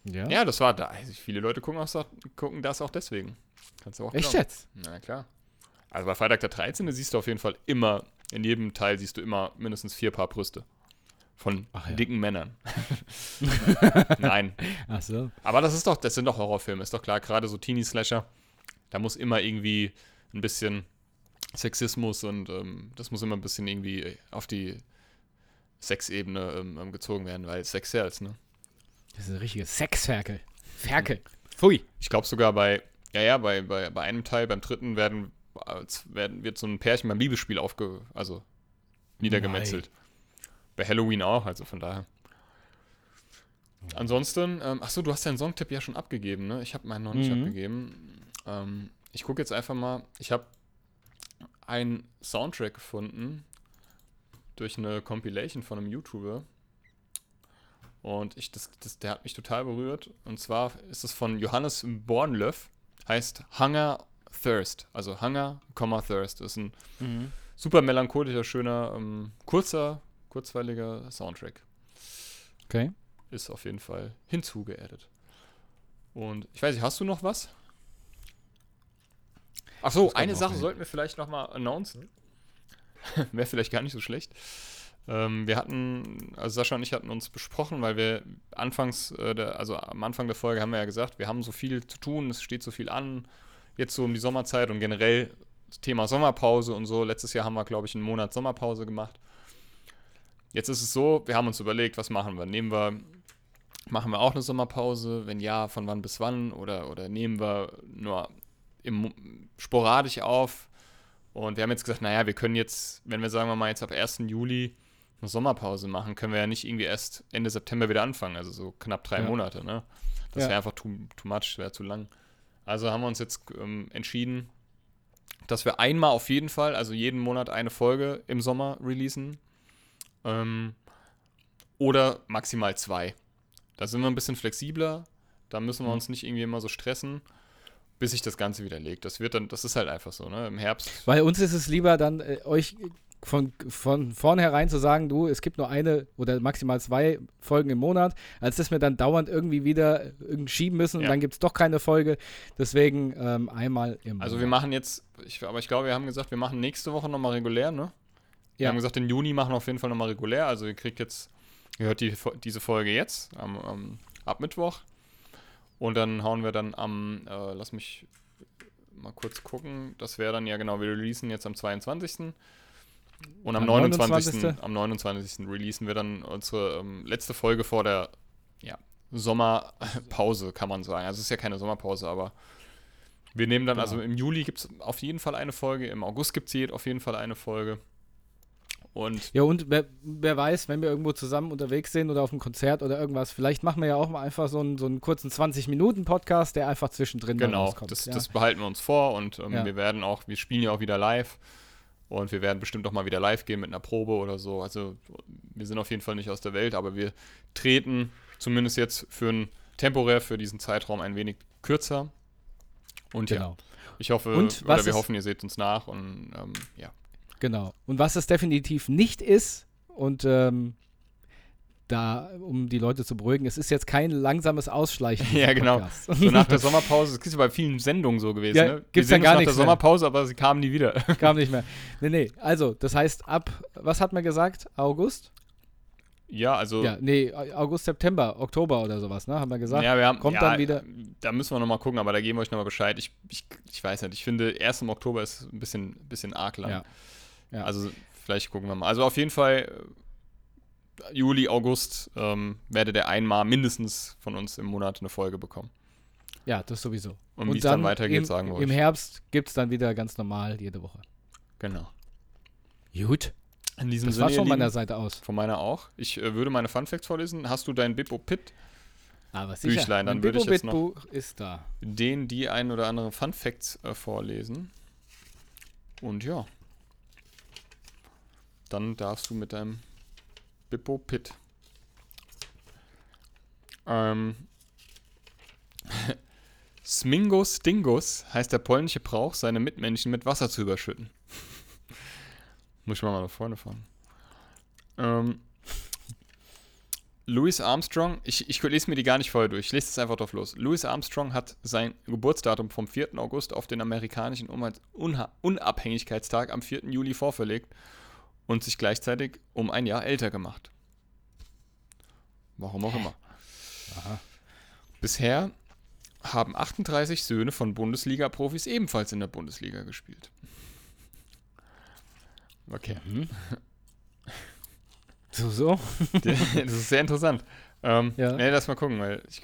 C: Ja.
B: Ja, das war da. Also viele Leute gucken, auch, gucken das auch deswegen. Kannst du auch
C: Echt
B: glauben.
C: jetzt?
B: Na klar. Also bei Freitag der 13. siehst du auf jeden Fall immer, in jedem Teil siehst du immer mindestens vier Paar Brüste. Von
C: ja.
B: dicken Männern. Nein.
C: Ach so.
B: Aber das ist doch, das sind doch Horrorfilme, ist doch klar. Gerade so Teenie-Slasher, da muss immer irgendwie ein bisschen Sexismus und ähm, das muss immer ein bisschen irgendwie auf die Sexebene ähm, gezogen werden, weil Sex sells, ne?
C: Das ist ein richtiges Sexferkel. Ferkel. Pfui.
B: Ich glaube sogar bei, ja, ja, bei, bei, bei einem Teil, beim dritten werden, als werden, wird so ein Pärchen beim Liebesspiel aufge, also niedergemetzelt. Bei Halloween auch, also von daher. Ansonsten, ähm, achso, du hast deinen Songtipp ja schon abgegeben, ne? Ich habe meinen noch nicht
C: Mhm.
B: abgegeben. Ähm, ich gucke jetzt einfach mal, ich habe einen Soundtrack gefunden durch eine Compilation von einem YouTuber. Und ich, das, das, der hat mich total berührt. Und zwar ist es von Johannes Bornlöff. Heißt Hunger Thirst. Also Hunger, Comma Thirst. Ist ein super melancholischer, schöner, ähm, kurzer, kurzweiliger Soundtrack.
C: Okay.
B: Ist auf jeden Fall hinzugeaddet. Und ich weiß nicht, hast du noch was? Ach so,
C: Das kommt
B: eine Sache
C: hin.
B: sollten wir vielleicht noch mal announcen. Wäre vielleicht gar nicht so schlecht. Ähm, wir hatten, also Sascha und ich hatten uns besprochen, weil wir anfangs, äh, der, also am Anfang der Folge haben wir ja gesagt, wir haben so viel zu tun, es steht so viel an, jetzt so um die Sommerzeit und generell das Thema Sommerpause und so. Letztes Jahr haben wir, glaube ich, einen Monat Sommerpause gemacht. Jetzt ist es so, wir haben uns überlegt, was machen wir? Nehmen wir Machen wir auch eine Sommerpause? Wenn ja, von wann bis wann? Oder, oder nehmen wir nur im, sporadisch auf? Und wir haben jetzt gesagt, naja, wir können jetzt, wenn wir sagen wir mal jetzt ab 1. Juli eine Sommerpause machen, können wir ja nicht irgendwie erst Ende September wieder anfangen, also so knapp drei
C: Ja.
B: Monate, ne? Das
C: Ja.
B: wäre einfach too, too much, wäre zu lang. Also haben wir uns jetzt ähm, entschieden, dass wir einmal auf jeden Fall, also jeden Monat eine Folge im Sommer releasen. Ähm, oder maximal zwei. Da sind wir ein bisschen flexibler. Da müssen wir
C: Mhm.
B: uns nicht irgendwie immer so stressen, bis sich das Ganze wieder legt. Das wird dann, das ist halt einfach so, ne? Im Herbst.
C: Weil uns ist es lieber dann, äh, euch von, von vornherein zu sagen, du, es gibt nur eine oder maximal zwei Folgen im Monat, als dass wir dann dauernd irgendwie wieder irgendwie schieben müssen und
B: Ja.
C: dann gibt es doch keine Folge. Deswegen ähm, einmal im
B: Also wir
C: Monat.
B: machen jetzt, ich, aber ich glaube, wir haben gesagt, wir machen nächste Woche nochmal regulär, ne? Wir
C: Ja.
B: haben gesagt, im Juni machen wir auf jeden Fall nochmal regulär. Also ihr kriegt jetzt, ihr hört die, diese Folge jetzt, am, am, ab Mittwoch. Und dann hauen wir dann am, äh, lass mich mal kurz gucken, das wäre dann ja genau, wir releasen jetzt am 22. Und am,
C: Am
B: 29.
C: 29..
B: am 29. releasen wir dann unsere ähm, letzte Folge vor der ja, Sommerpause, kann man sagen. Also es ist ja keine Sommerpause, aber wir nehmen dann,
C: Genau.
B: also im Juli gibt es auf jeden Fall eine Folge, im August gibt es auf jeden Fall eine Folge. Und
C: Ja, und wer, wer weiß, wenn wir irgendwo zusammen unterwegs sind oder auf einem Konzert oder irgendwas, vielleicht machen wir ja auch mal einfach so einen, so einen kurzen 20-Minuten-Podcast, der einfach zwischendrin
B: genau,
C: rauskommt.
B: das,
C: ja.
B: das behalten wir uns vor und ähm,
C: Ja.
B: wir werden auch, wir spielen ja auch wieder live und wir werden bestimmt auch mal wieder live gehen mit einer Probe oder so. Also wir sind auf jeden Fall nicht aus der Welt, aber wir treten zumindest jetzt für ein temporär für diesen Zeitraum ein wenig kürzer. Und ja,
C: genau.
B: ich hoffe,
C: Und
B: oder wir hoffen, ihr seht uns nach und ähm, ja.
C: Genau. Und was es definitiv nicht ist, und ähm, da, um die Leute zu beruhigen, es ist jetzt kein langsames Ausschleichen.
B: Ja, genau.
C: Podcast.
B: So nach der Sommerpause, das ist ja bei vielen Sendungen so gewesen.
C: Ja,
B: ne?
C: Gibt's
B: sehen
C: dann gar
B: uns nach der
C: nichts mehr.
B: Sommerpause, aber sie kamen nie wieder.
C: Kam nicht mehr. Nee, nee. Also, das heißt, ab, was hat man gesagt? August?
B: ja, also
C: Ja, nee, August, September, Oktober oder sowas, ne? Haben wir gesagt.
B: Ja, wir haben,
C: kommt
B: ja,
C: dann wieder-
B: Da müssen wir nochmal gucken, aber da geben wir euch nochmal Bescheid. Ich, ich, ich weiß nicht, ich finde, erst im Oktober ist ein bisschen, bisschen arg lang.
C: Ja. Ja.
B: Also vielleicht gucken wir mal. Also auf jeden Fall äh, Juli, August ähm, werdet ihr einmal mindestens von uns im Monat eine Folge bekommen.
C: Ja, das sowieso.
B: Und wie es dann weitergeht,
C: im,
B: sagen wir
C: Im
B: euch.
C: Herbst gibt es dann wieder ganz normal jede Woche.
B: Genau.
C: Gut.
B: In diesem
C: Das
B: Sinne,
C: war von meiner Seite aus.
B: von meiner auch. Ich äh, würde meine Funfacts vorlesen. Hast du dein Bippo Pit?
C: Aber
B: sicher. Büchlein, dann
C: Mein
B: würde ich jetzt noch-
C: ist da.
B: den die ein oder anderen Fun Facts äh, vorlesen. Und ja. Dann darfst du mit deinem Bippo Pit. Ähm. Smingos Dingus heißt der polnische Brauch, seine Mitmenschen mit Wasser zu überschütten. Muss ich mal nach vorne fahren. Ähm, Louis Armstrong, ich, ich lese mir die gar nicht vorher durch, ich lese es einfach drauf los. Louis Armstrong hat sein Geburtsdatum vom 4. August auf den amerikanischen Unabhängigkeitstag am 4. Juli vorverlegt und sich gleichzeitig um ein Jahr älter gemacht. Warum auch immer.
C: Aha.
B: Bisher haben 38 Söhne von Bundesliga-Profis ebenfalls in der Bundesliga gespielt. Okay.
C: Mhm. So, so.
B: das ist sehr interessant. Ähm,
C: Ja.
B: Nee, lass mal gucken, weil ich,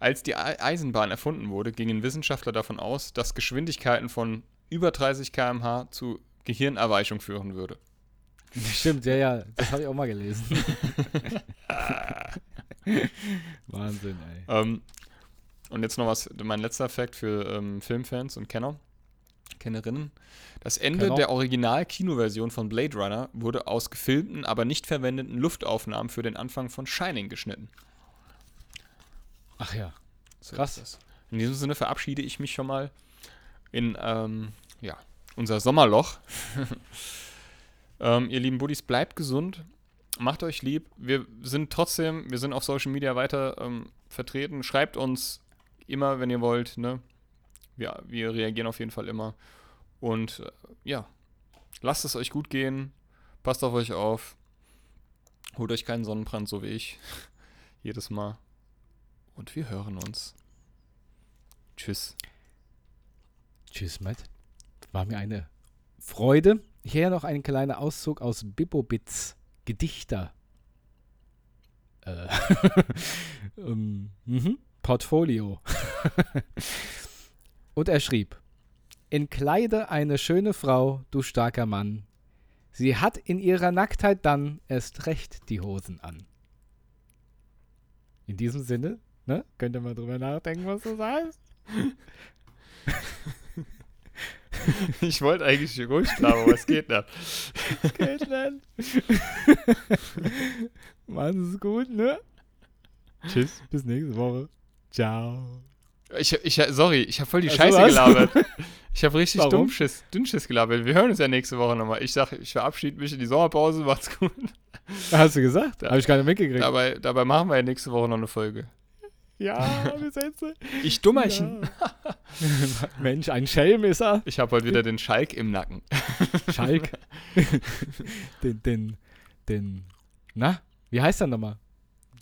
B: als die Ei- Eisenbahn erfunden wurde, gingen Wissenschaftler davon aus, dass Geschwindigkeiten von über 30 km/h zu Gehirnerweichung führen würde.
C: Stimmt, ja, ja. Das habe ich auch mal gelesen. Wahnsinn, ey.
B: Ähm, und jetzt noch was, mein letzter Fakt für ähm, Filmfans und Kenner, Kennerinnen. Das Ende
C: Kenner.
B: der Original-Kinoversion von Blade Runner wurde aus gefilmten, aber nicht verwendeten Luftaufnahmen für den Anfang von Shining geschnitten.
C: Ach ja.
B: So
C: Krass.
B: In diesem Sinne verabschiede ich mich schon mal in ähm, ja, unser Sommerloch. ähm, ihr lieben Buddies, bleibt gesund, macht euch lieb. Wir sind trotzdem, wir sind auf Social Media weiter ähm, vertreten. Schreibt uns immer, wenn ihr wollt. Ne? Wir, wir reagieren auf jeden Fall immer. Und äh, ja, lasst es euch gut gehen. Passt auf euch auf. Holt euch keinen Sonnenbrand, so wie ich. Jedes Mal. Und wir hören uns. Tschüss.
C: Tschüss, Matt. War mir eine Freude. Hier noch ein kleiner Auszug aus Bibbobits Gedichter. Äh, ähm, mhm, Portfolio. Und er schrieb: Entkleide eine schöne Frau, du starker Mann. Sie hat in ihrer Nacktheit dann erst recht die Hosen an. In diesem Sinne, ne? Könnt ihr mal drüber nachdenken, was das heißt?
B: Ich wollte eigentlich ruhig bleiben, aber es geht nicht.
C: Geht schnell. Machen es gut, ne? Tschüss, bis nächste Woche. Ciao.
B: Ich, ich, sorry, ich habe voll die
C: Ach so,
B: Scheiße
C: was?
B: gelabert. Ich habe richtig? Dummschiss, Dünnschiss gelabert. Wir hören uns ja nächste Woche nochmal. Ich sage, ich verabschiede mich in die Sommerpause. Macht's gut.
C: Hast du gesagt? Habe ich gar nicht mitgekriegt.
B: Dabei, dabei machen wir ja nächste Woche noch eine Folge.
C: Ja, bis jetzt.
B: Ich Dummerchen.
C: Ja. Mensch, ein Schelm ist er.
B: Ich habe heute wieder den Schalk im Nacken.
C: Schalk. den, den, den, na, wie heißt der nochmal?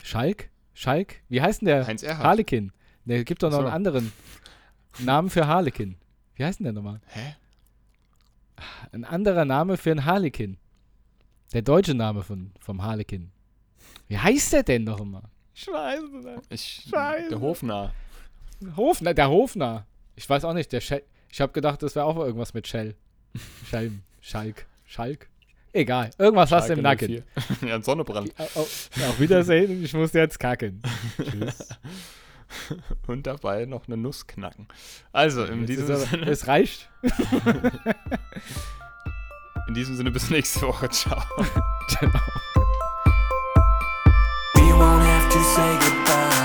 C: Schalk? Schalk? Wie heißt denn der?
B: Heinz Erhardt.
C: Harlekin. Der gibt doch noch
B: So.
C: einen anderen Namen für Harlekin. Wie heißt denn der nochmal?
B: Hä?
C: Ein anderer Name für einen Harlekin. Der deutsche Name von, vom Harlekin. Wie heißt der denn noch immer? Ich weiß es nicht.
B: Ich,
C: Scheiße.
B: der Hofnarr.
C: Hofner, der Hofner. Ich weiß auch nicht, der Schell. Ich habe gedacht, das wäre auch irgendwas mit Shell. Schelm, Schalk, Schalk. Egal, irgendwas hast du im
B: Schalke
C: Nacken.
B: 04. ja, ein Sonnenbrand.
C: Au- au- Auf Wiedersehen, ich muss jetzt kacken. Tschüss.
B: Und dabei noch eine Nuss knacken. Also, in diesem,
C: aber-
B: Sinne,
C: Es reicht.
B: in diesem Sinne bis nächste Woche. Ciao.
C: Ciao.
A: to say goodbye.